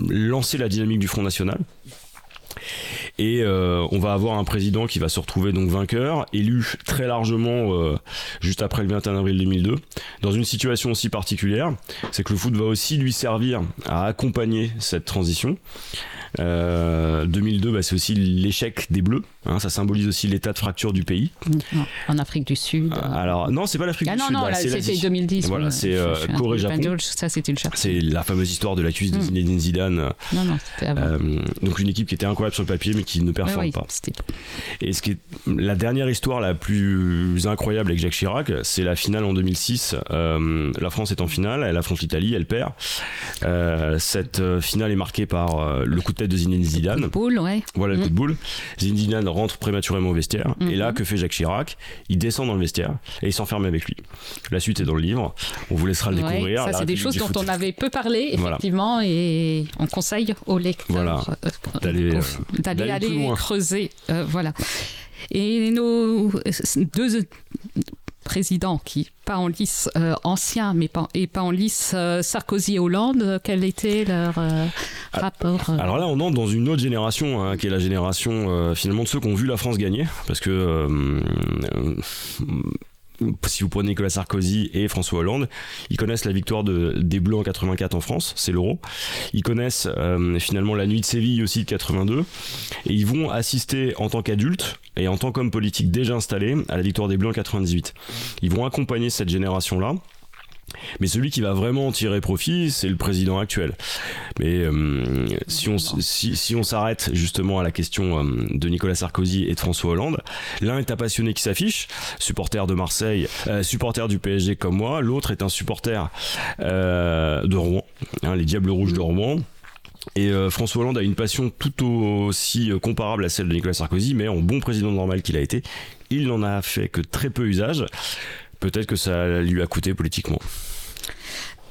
lancer la dynamique du Front National. Et euh, on va avoir un président qui va se retrouver donc vainqueur, élu très largement euh, juste après le 21 avril 2002, dans une situation aussi particulière, c'est que le foot va aussi lui servir à accompagner cette transition. Euh, 2002, bah, c'est aussi l'échec des Bleus, hein, ça symbolise aussi l'état de fracture du pays. Non, En Afrique du Sud. Euh, Alors non, c'est pas l'Afrique ah du non, Sud, non, c'était l'Asie. 2010. Voilà, oui. c'est, euh, Corée-Japon. Ça, c'était le Japon. C'est la fameuse histoire de la cuisse de Mm. Zidane. Non, non, c'était. Euh, donc une équipe qui était incroyable sur le papier mais qui ne performe oui, pas. Et ce qui est la dernière histoire la plus incroyable avec Jacques Chirac, c'est la finale en 2006. Euh, la France est en finale, elle affronte l'Italie, elle perd. Euh, cette euh, finale est marquée par euh, le coup de tête de Zinedine Zidane. Ouais. Voilà le Mm. coup de boule. Zinedine Zidane rentre prématurément au vestiaire. Et là, que fait Jacques Chirac? Il descend dans le vestiaire et il s'enferme avec lui. La suite est dans le livre. On vous laissera le Ouais, découvrir. ça, c'est des choses dont foot. on avait peu parlé, Voilà. effectivement, et on conseille aux lecteurs Voilà. euh, D'aller, au- euh, loin. creuser. euh, voilà. Et nos deux présidents qui, pas en lice, euh, anciens, mais pas, et pas en lice, euh, Sarkozy et Hollande, quel était leur euh, Ah, rapport Alors là, on entre dans une autre génération, hein, qui est la génération finalement de ceux qui ont vu la France gagner, parce que si vous prenez Nicolas Sarkozy et François Hollande, ils connaissent la victoire de, des Bleus en 84 en France, c'est l'euro. Ils connaissent euh, finalement la nuit de Séville aussi de 82. Et ils vont assister en tant qu'adultes et en tant qu'hommes politiques déjà installés à la victoire des Bleus en 98. Ils vont accompagner cette génération-là. Mais celui qui va vraiment en tirer profit, c'est le président actuel. Mais euh, si on si, si on s'arrête justement à la question euh, de Nicolas Sarkozy et de François Hollande, l'un est un passionné qui s'affiche, supporter de Marseille, euh, supporter du PSG comme moi, l'autre est un supporter de Rouen, hein, les Diables Rouges de Rouen. Et euh, François Hollande a une passion tout aussi euh, comparable à celle de Nicolas Sarkozy, mais en bon président normal qu'il a été, il n'en a fait que très peu usage. Peut-être que ça lui a coûté politiquement.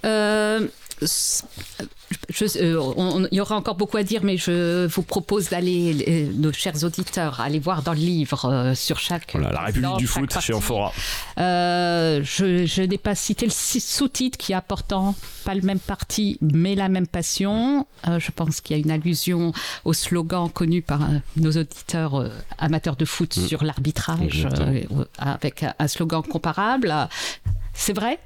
Euh, je, euh, on, il y aura encore beaucoup à dire, mais je vous propose d'aller, euh, nos chers auditeurs, aller voir dans le livre euh, sur chaque. Voilà, la République du foot partie. chez Amphora. Je, je n'ai pas cité le sous-titre qui est important, pas le même parti, mais la même passion. Je pense qu'il y a une allusion au slogan connu par nos auditeurs amateurs de foot Mm. sur l'arbitrage, avec un, un slogan comparable. C'est vrai?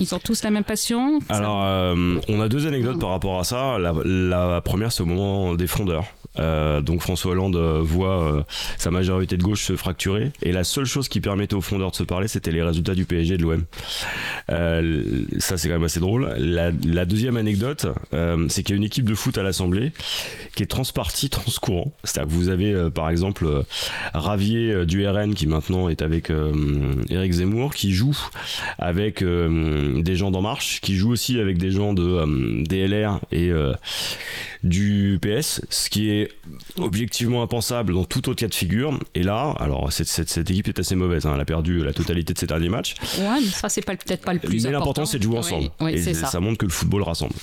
Ils ont tous la même passion Alors, euh, on a deux anecdotes par rapport à ça. La, la première, c'est au moment des frondeurs. Euh, donc François Hollande euh, voit euh, sa majorité de gauche se fracturer. Et la seule chose qui permettait aux frondeurs de se parler c'était les résultats du PSG et de l'OM ça c'est quand même assez drôle. La, deuxième anecdote c'est qu'il y a une équipe de foot à l'Assemblée qui est transpartie transcourant. C'est à dire que vous avez par exemple Ravier du RN qui maintenant est avec Éric Zemmour qui joue avec des gens d'En Marche qui joue aussi avec des gens de DLR et du PS, ce qui est objectivement impensable dans tout autre cas de figure. Et là, alors cette, cette, cette équipe est assez mauvaise, hein. elle a perdu la totalité de ses derniers matchs. Ouais, mais ça, c'est peut-être pas le plus Mais important. l'important, c'est de jouer ensemble. oui, et ça. montre que le football rassemble.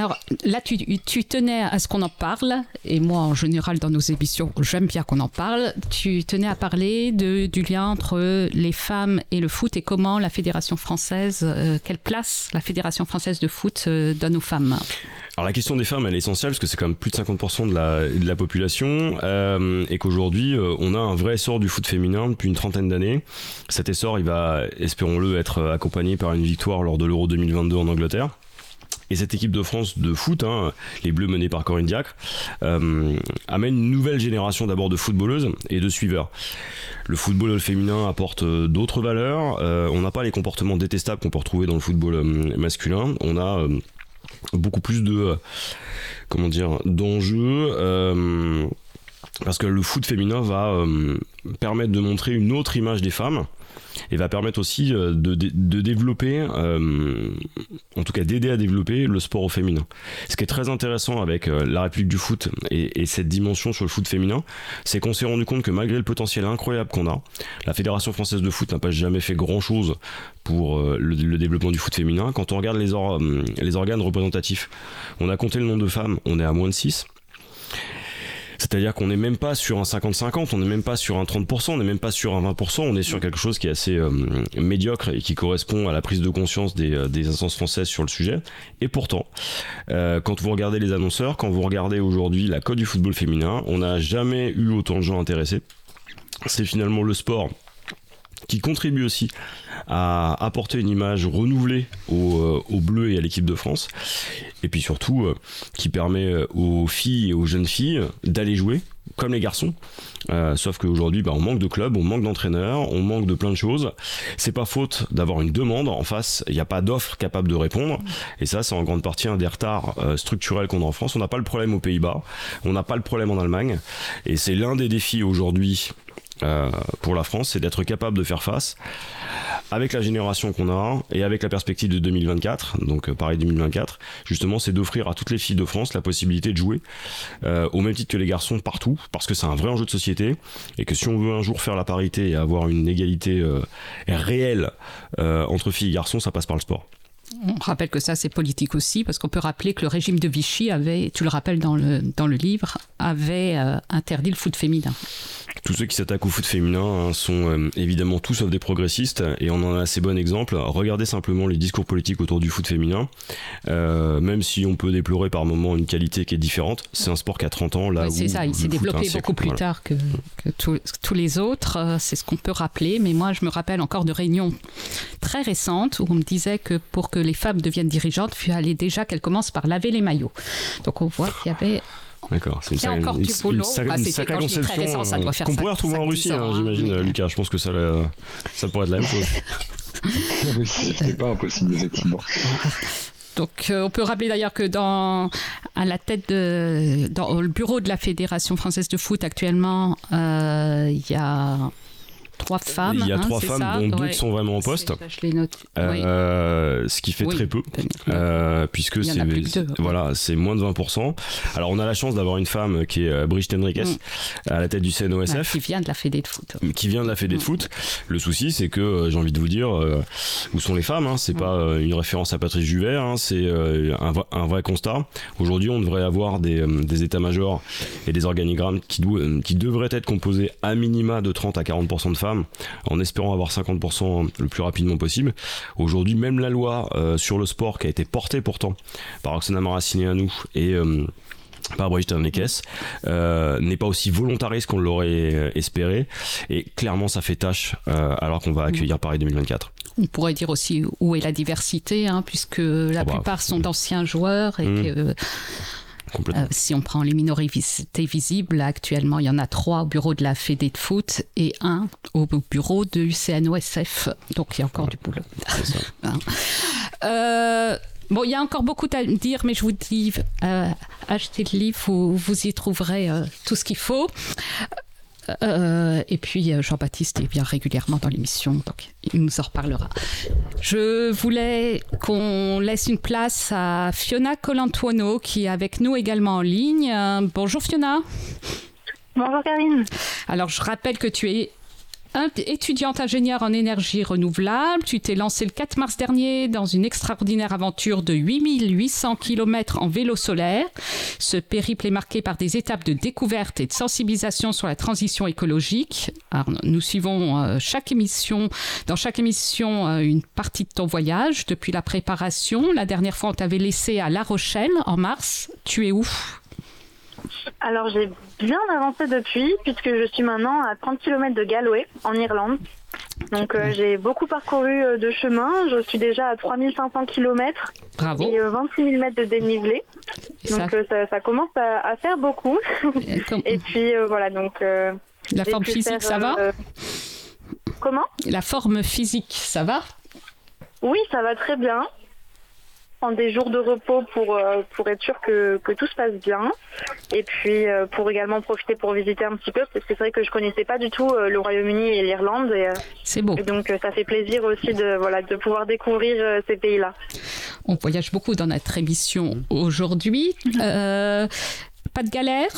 Alors là, tu, tenais à ce qu'on en parle, et moi, en général, dans nos émissions, j'aime bien qu'on en parle. Tu tenais à parler du lien entre les femmes et le foot et comment la Fédération française, euh, quelle place la Fédération française de foot euh, donne aux femmes? Alors la question des femmes, elle est essentielle parce que c'est quand même plus de 50% de la, population euh, et qu'aujourd'hui, on a un vrai essor du foot féminin depuis une trentaine d'années. Cet essor, il va, espérons-le, être accompagné par une victoire lors de l'Euro 2022 en Angleterre. Et cette équipe de France de foot, hein, les Bleus menés par Corinne Diacre, euh, amène une nouvelle génération d'abord de footballeuses et de suiveurs. Le football féminin apporte euh, d'autres valeurs. Euh, on n'a pas les comportements détestables qu'on peut retrouver dans le football masculin. On a beaucoup plus de comment dire d'enjeux. parce que le foot féminin va permettre de montrer une autre image des femmes et va permettre aussi euh, de, de- développer, euh, en tout cas d'aider à développer le sport au féminin. Ce qui est très intéressant avec euh, la République du foot et, et cette dimension sur le foot féminin, c'est qu'on s'est rendu compte que malgré le potentiel incroyable qu'on a, la Fédération française de foot n'a pas jamais fait grand-chose pour le, développement du foot féminin. Quand on regarde les, les organes représentatifs, on a compté le nombre de femmes, on est à moins de 6. C'est-à-dire qu'on n'est même pas sur un 50-50, on n'est même pas sur un 30%, on n'est même pas sur un 20%, on est sur quelque chose qui est assez euh, médiocre et qui correspond à la prise de conscience des, euh, des instances françaises sur le sujet. Et pourtant, euh, quand vous regardez les annonceurs, quand vous regardez aujourd'hui la cote du football féminin, on n'a jamais eu autant de gens intéressés. C'est finalement le sport qui contribue aussi à apporter une image renouvelée au, euh, au bleu et à l'équipe de France. Et puis surtout euh, qui permet euh, aux filles et aux jeunes filles d'aller jouer comme les garçons. Sauf qu'aujourd'hui bah, on manque de clubs on manque d'entraîneurs on manque de plein de choses. C'est pas faute d'avoir une demande en face il n'y a pas d'offre capable de répondre. Et ça c'est en grande partie un des retards structurels qu'on a en France. On n'a pas le problème aux Pays-Bas on n'a pas le problème en Allemagne. Et c'est l'un des défis aujourd'hui euh, pour la France, c'est d'être capable de faire face avec la génération qu'on a et avec la perspective de 2024, donc euh, pareil 2024, justement, c'est d'offrir à toutes les filles de France la possibilité de jouer euh, au même titre que les garçons partout, parce que c'est un vrai enjeu de société et que si on veut un jour faire la parité et avoir une égalité réelle entre filles et garçons, ça passe par le sport. On rappelle que ça, c'est politique aussi, parce qu'on peut rappeler que le régime de Vichy avait, tu le rappelles dans le, dans le livre, avait interdit le foot féminin. Tous ceux qui s'attaquent au foot féminin hein, sont évidemment tous sauf des progressistes et on en a assez bon exemple. Regardez simplement les discours politiques autour du foot féminin. même si on peut déplorer par moments une qualité qui est différente, c'est un sport qui a 30 ans là C'est ça, il s'est développé beaucoup plus tard que, tous les autres. C'est ce qu'on peut rappeler. Mais moi, je me rappelle encore de réunions très récentes où on me disait que pour que les femmes deviennent dirigeantes, il fallait déjà qu'elles commencent par laver les maillots. Donc on voit qu'il y avait D'accord, c'est une, encore du boulot. Une, une, sacrée conception qu'on pourrait retrouver en Russie, hein, j'imagine, hein. Lucas. Je pense que ça, ça pourrait être la même chose. c'est pas impossible, effectivement. Donc, euh, on peut rappeler d'ailleurs que dans, à la tête de, dans le bureau de la Fédération française de foot actuellement, euh, il y a trois femmes. Il y a hein, trois femmes, dont deux qui sont vraiment en poste. Les. Euh, ce qui fait très peu, euh, puisque c'est voilà, c'est moins de 20%. Alors on a la chance d'avoir une femme qui est euh, Brigitte Henriquez mm. à la tête du CNOSF. Bah, qui vient de la Fédé de foot. Qui vient de la Fédé de mm. foot. Le souci, c'est que j'ai envie de vous dire, où sont les femmes hein, C'est mm. pas une référence à Patrice Juvet, hein, c'est un, un, vrai constat. Aujourd'hui, on devrait avoir des, des états-majors et des organigrammes qui, qui devraient être composés à minima de 30 à 40% de femmes en espérant avoir 50% le plus rapidement possible. Aujourd'hui, même la loi euh, sur le sport qui a été portée pourtant par Oksana à nous et euh, par Brigitte Arnekes euh, n'est pas aussi volontariste qu'on l'aurait espéré et clairement ça fait tâche alors qu'on va accueillir Paris 2024. On pourrait dire aussi où est la diversité, hein, puisque la ah bah, plupart sont d'anciens joueurs et mmh. que euh, si on prend les minorités visibles, actuellement, il y en a trois au bureau de la Fédé de foot et un au bureau du CNOSF. Donc, il y a encore du boulot. Hein. Euh, bon, il y a encore beaucoup à dire, mais je vous dis, euh, achetez le livre, vous, vous y trouverez tout ce qu'il faut. Euh, et puis euh, Jean-Baptiste est bien régulièrement dans l'émission, donc il nous en reparlera. Je voulais qu'on laisse une place à Fiona Colantuono qui est avec nous également en ligne. Euh, bonjour Fiona. Bonjour Karine. Alors je rappelle que tu es étudiante ingénieure en énergie renouvelable, tu t'es lancée le 4 mars dernier dans une extraordinaire aventure de 8800 km en vélo solaire. Ce périple est marqué par des étapes de découverte et de sensibilisation sur la transition écologique. nous suivons euh, chaque émission, dans chaque émission euh, une partie de ton voyage depuis la préparation. La dernière fois, on t'avait laissé à La Rochelle en mars. Tu es où? Alors j'ai bien avancé depuis puisque je suis maintenant à 30 km de Galway en Irlande. Donc euh, j'ai beaucoup parcouru euh, de chemin, je suis déjà à 3500 km Bravo. et 26 000 mètres de dénivelé. Donc ça... ça, commence à, faire beaucoup. et puis euh, voilà donc... La forme physique ça va Comment? La forme physique ça va? Oui ça va très bien prendre des jours de repos pour, euh, pour être sûr que, que tout se passe bien. Et puis euh, pour également profiter pour visiter un petit peu, parce que c'est vrai que je connaissais pas du tout euh, le Royaume-Uni et l'Irlande. C'est beau. Et donc ça fait plaisir aussi de, voilà, de pouvoir découvrir ces pays-là. On voyage beaucoup dans notre émission aujourd'hui. pas de galère?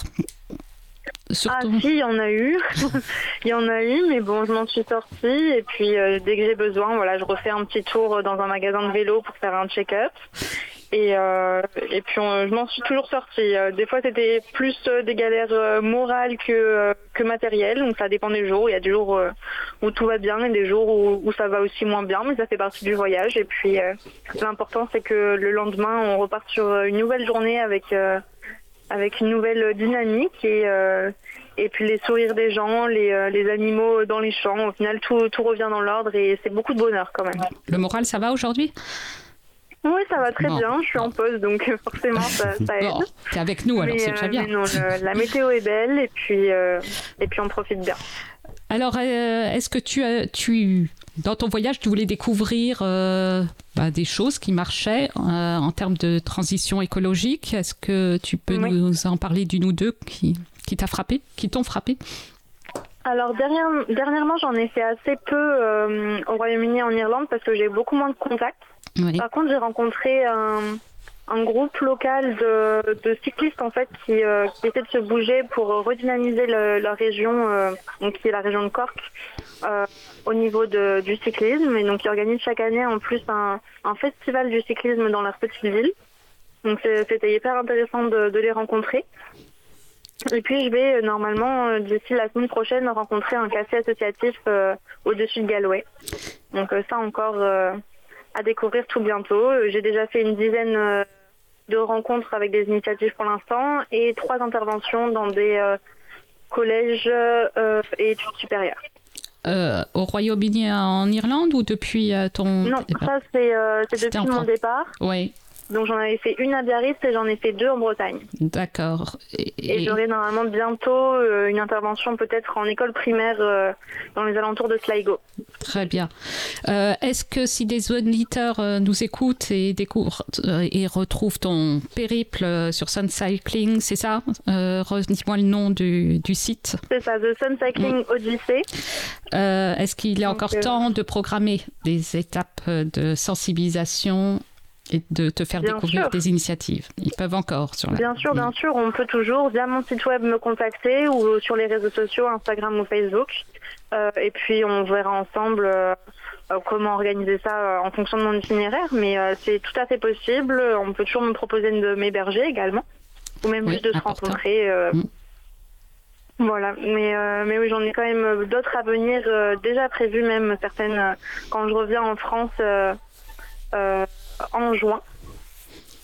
Ah si, il y en a eu. il y en a eu, mais bon, je m'en suis sortie. Et puis, euh, dès que j'ai besoin, voilà, je refais un petit tour dans un magasin de vélo pour faire un check-up. Et, euh, et puis, je m'en suis toujours sortie. Euh, des fois, c'était plus des galères morales que, que matérielles. Donc, ça dépend des jours. Il y a des jours où tout va bien et des jours où, où, ça va aussi moins bien. Mais ça fait partie du voyage. Et puis, l'important, c'est que le lendemain, on repart sur une nouvelle journée avec avec une nouvelle dynamique et, euh, et puis les sourires des gens, les, euh, les, animaux dans les champs. Au final, tout, tout revient dans l'ordre et c'est beaucoup de bonheur quand même. Le moral, ça va aujourd'hui? Oui, ça va très bien. Je suis en pause, donc euh, forcément, ça, ça aide. T'es avec nous, alors c'est très bien. non, la météo est belle et puis, et puis on profite bien. Alors, est-ce que tu, tu dans ton voyage, tu voulais découvrir euh, bah, des choses qui marchaient euh, en termes de transition écologique. Est-ce que tu peux nous en parler d'une ou deux qui, qui t'a frappé, qui t'ont frappé? Alors dernièrement, j'en ai fait assez peu euh, au Royaume-Uni et en Irlande parce que j'ai beaucoup moins de contacts. Par contre, j'ai rencontré un, un groupe local de, de, cyclistes en fait qui, euh, qui de se bouger pour redynamiser le, la région, euh, donc qui est la région de Cork, euh, au niveau de, du cyclisme et donc qui organise chaque année en plus un, un festival du cyclisme dans leur petite ville. Donc c'était hyper intéressant de, de les rencontrer. Et puis je vais normalement d'ici la semaine prochaine rencontrer un café associatif au-dessus de Galway. Donc ça encore à découvrir tout bientôt. J'ai déjà fait une dizaine de rencontres avec des initiatives pour l'instant et trois interventions dans des collèges et études supérieures. Euh, au Royaume-Uni en Irlande ou depuis euh, ton Non, ça c'est euh, depuis mon départ. Oui. Donc j'en avais fait une à Biarritz et j'en ai fait deux en Bretagne. D'accord. Et, j'aurai normalement bientôt euh, une intervention peut-être en école primaire euh, dans les alentours de Sligo. Très bien. Euh, est-ce que si des auditeurs nous écoutent et découvrent et retrouvent ton périple sur Sun Cycling, c'est ça Redis-moi le nom du, du site. C'est ça, The Sun Cycling Odyssey. Est-ce qu'il est encore temps de programmer des étapes de sensibilisation et de te faire découvrir des initiatives. Ils peuvent encore sur la... Bien sûr, bien sûr, on peut toujours via mon site web me contacter ou sur les réseaux sociaux, Instagram ou Facebook. Euh, et puis on verra ensemble euh, euh, comment organiser ça en fonction de mon itinéraire. Mais c'est tout à fait possible. On peut toujours me proposer de m'héberger également, ou même juste de se rencontrer. Mm. Voilà, mais, mais oui, j'en ai quand même d'autres à venir, déjà prévues même certaines quand je reviens en France en juin.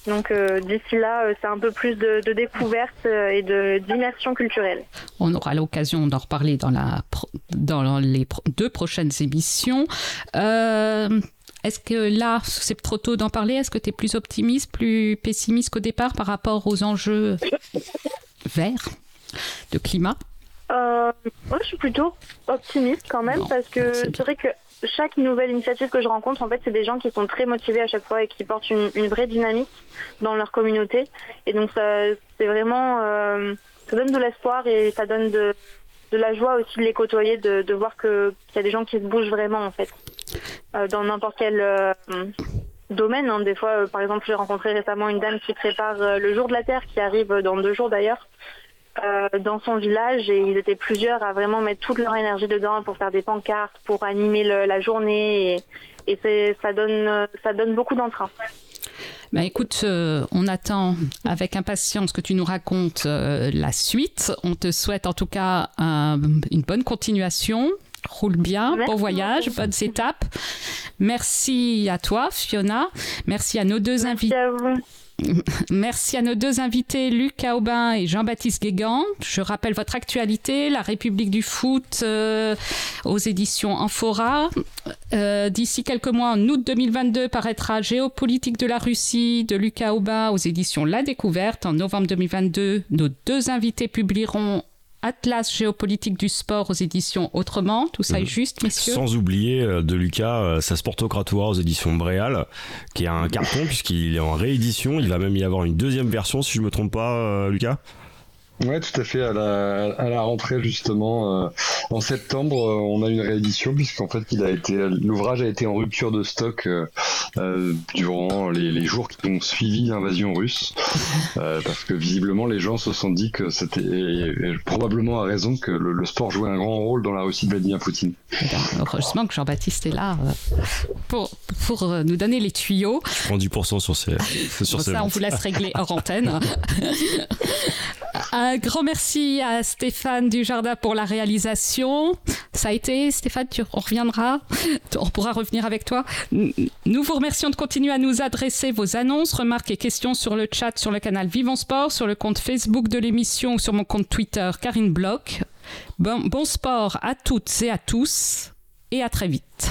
Donc euh, d'ici là, euh, c'est un peu plus de, de découverte euh, et d'immersion culturelle. On aura l'occasion d'en reparler dans, la, dans les deux prochaines émissions. Est-ce que là, c'est trop tôt d'en parler? Est-ce que tu es plus optimiste, plus pessimiste qu'au départ par rapport aux enjeux verts de climat? Moi, je suis plutôt optimiste quand même parce que c'est vrai que chaque nouvelle initiative que je rencontre, en fait, c'est des gens qui sont très motivés à chaque fois et qui portent une, vraie dynamique dans leur communauté. Et donc, c'est vraiment, euh, ça donne de l'espoir et ça donne de, la joie aussi de les côtoyer, de, voir qu'il y a des gens qui se bougent vraiment, en fait, euh, dans n'importe quel euh, domaine. Hein. Des fois, par exemple, j'ai rencontré récemment une dame qui prépare le jour de la Terre, qui arrive dans deux jours d'ailleurs. Euh, dans son village et ils étaient plusieurs à vraiment mettre toute leur énergie dedans pour faire des pancartes, pour animer la journée et, ça donne ça donne beaucoup d'entrain. Ben écoute, euh, on attend avec impatience que tu nous racontes euh, la suite. On te souhaite en tout cas une bonne continuation. Roule bien, bon voyage, bonnes étapes. Merci à toi, Fiona. Merci à nos deux invités. Merci à nos deux invités, Luc Aubin et Jean-Baptiste Guégan. Je rappelle votre actualité, La République du foot euh, aux éditions Amphora. Euh, d'ici quelques mois, en août 2022, paraîtra Géopolitique de la Russie de Luc Aubin aux éditions La Découverte. En novembre 2022, nos deux invités publieront Atlas géopolitique du sport aux éditions Autrement, tout ça est mhm. juste, messieurs. Sans oublier euh, de Lucas, euh, sa sportocratoire aux éditions Bréal, qui est un carton puisqu'il est en réédition. Il va même y avoir une deuxième version, si je me trompe pas, euh, Lucas? Ouais, tout à fait. À la, à la rentrée justement, euh, en septembre, euh, on a une réédition puisqu'en fait, il a été, l'ouvrage a été en rupture de stock euh, durant les, les, jours qui ont suivi l'invasion russe, parce que visiblement, les gens se sont dit que c'était probablement à raison que le, sport jouait un grand rôle dans la Russie de Vladimir Poutine. heureusement que Jean-Baptiste est là pour pour nous donner les tuyaux. Je prends 10% sur ces sur ça, on vous laisse régler hors antenne. Un grand merci à Stéphane Dujardin pour la réalisation. Ça a été, Stéphane, on reviendra. On pourra revenir avec toi. Nous vous remercions de continuer à nous adresser vos annonces, remarques et questions sur le chat, sur le canal Vivons Sport, sur le compte Facebook de l'émission ou sur mon compte Twitter Karine Bloch. Bon, bon sport à toutes et à tous et à très vite.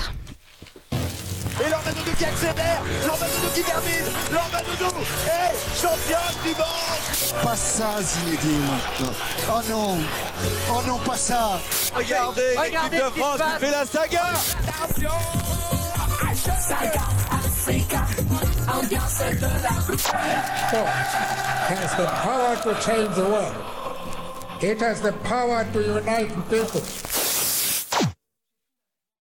Et Lormadoudou qui accélère, Lormadoudou qui termine, Lormadoudou est champion du monde. Pas ça Zinedine Oh non. Oh non pas ça. Regardez, l'équipe de France qui fait la saga. Saga Africa. Ambiance de la Sport has the power to change the world. It has the power to unite people.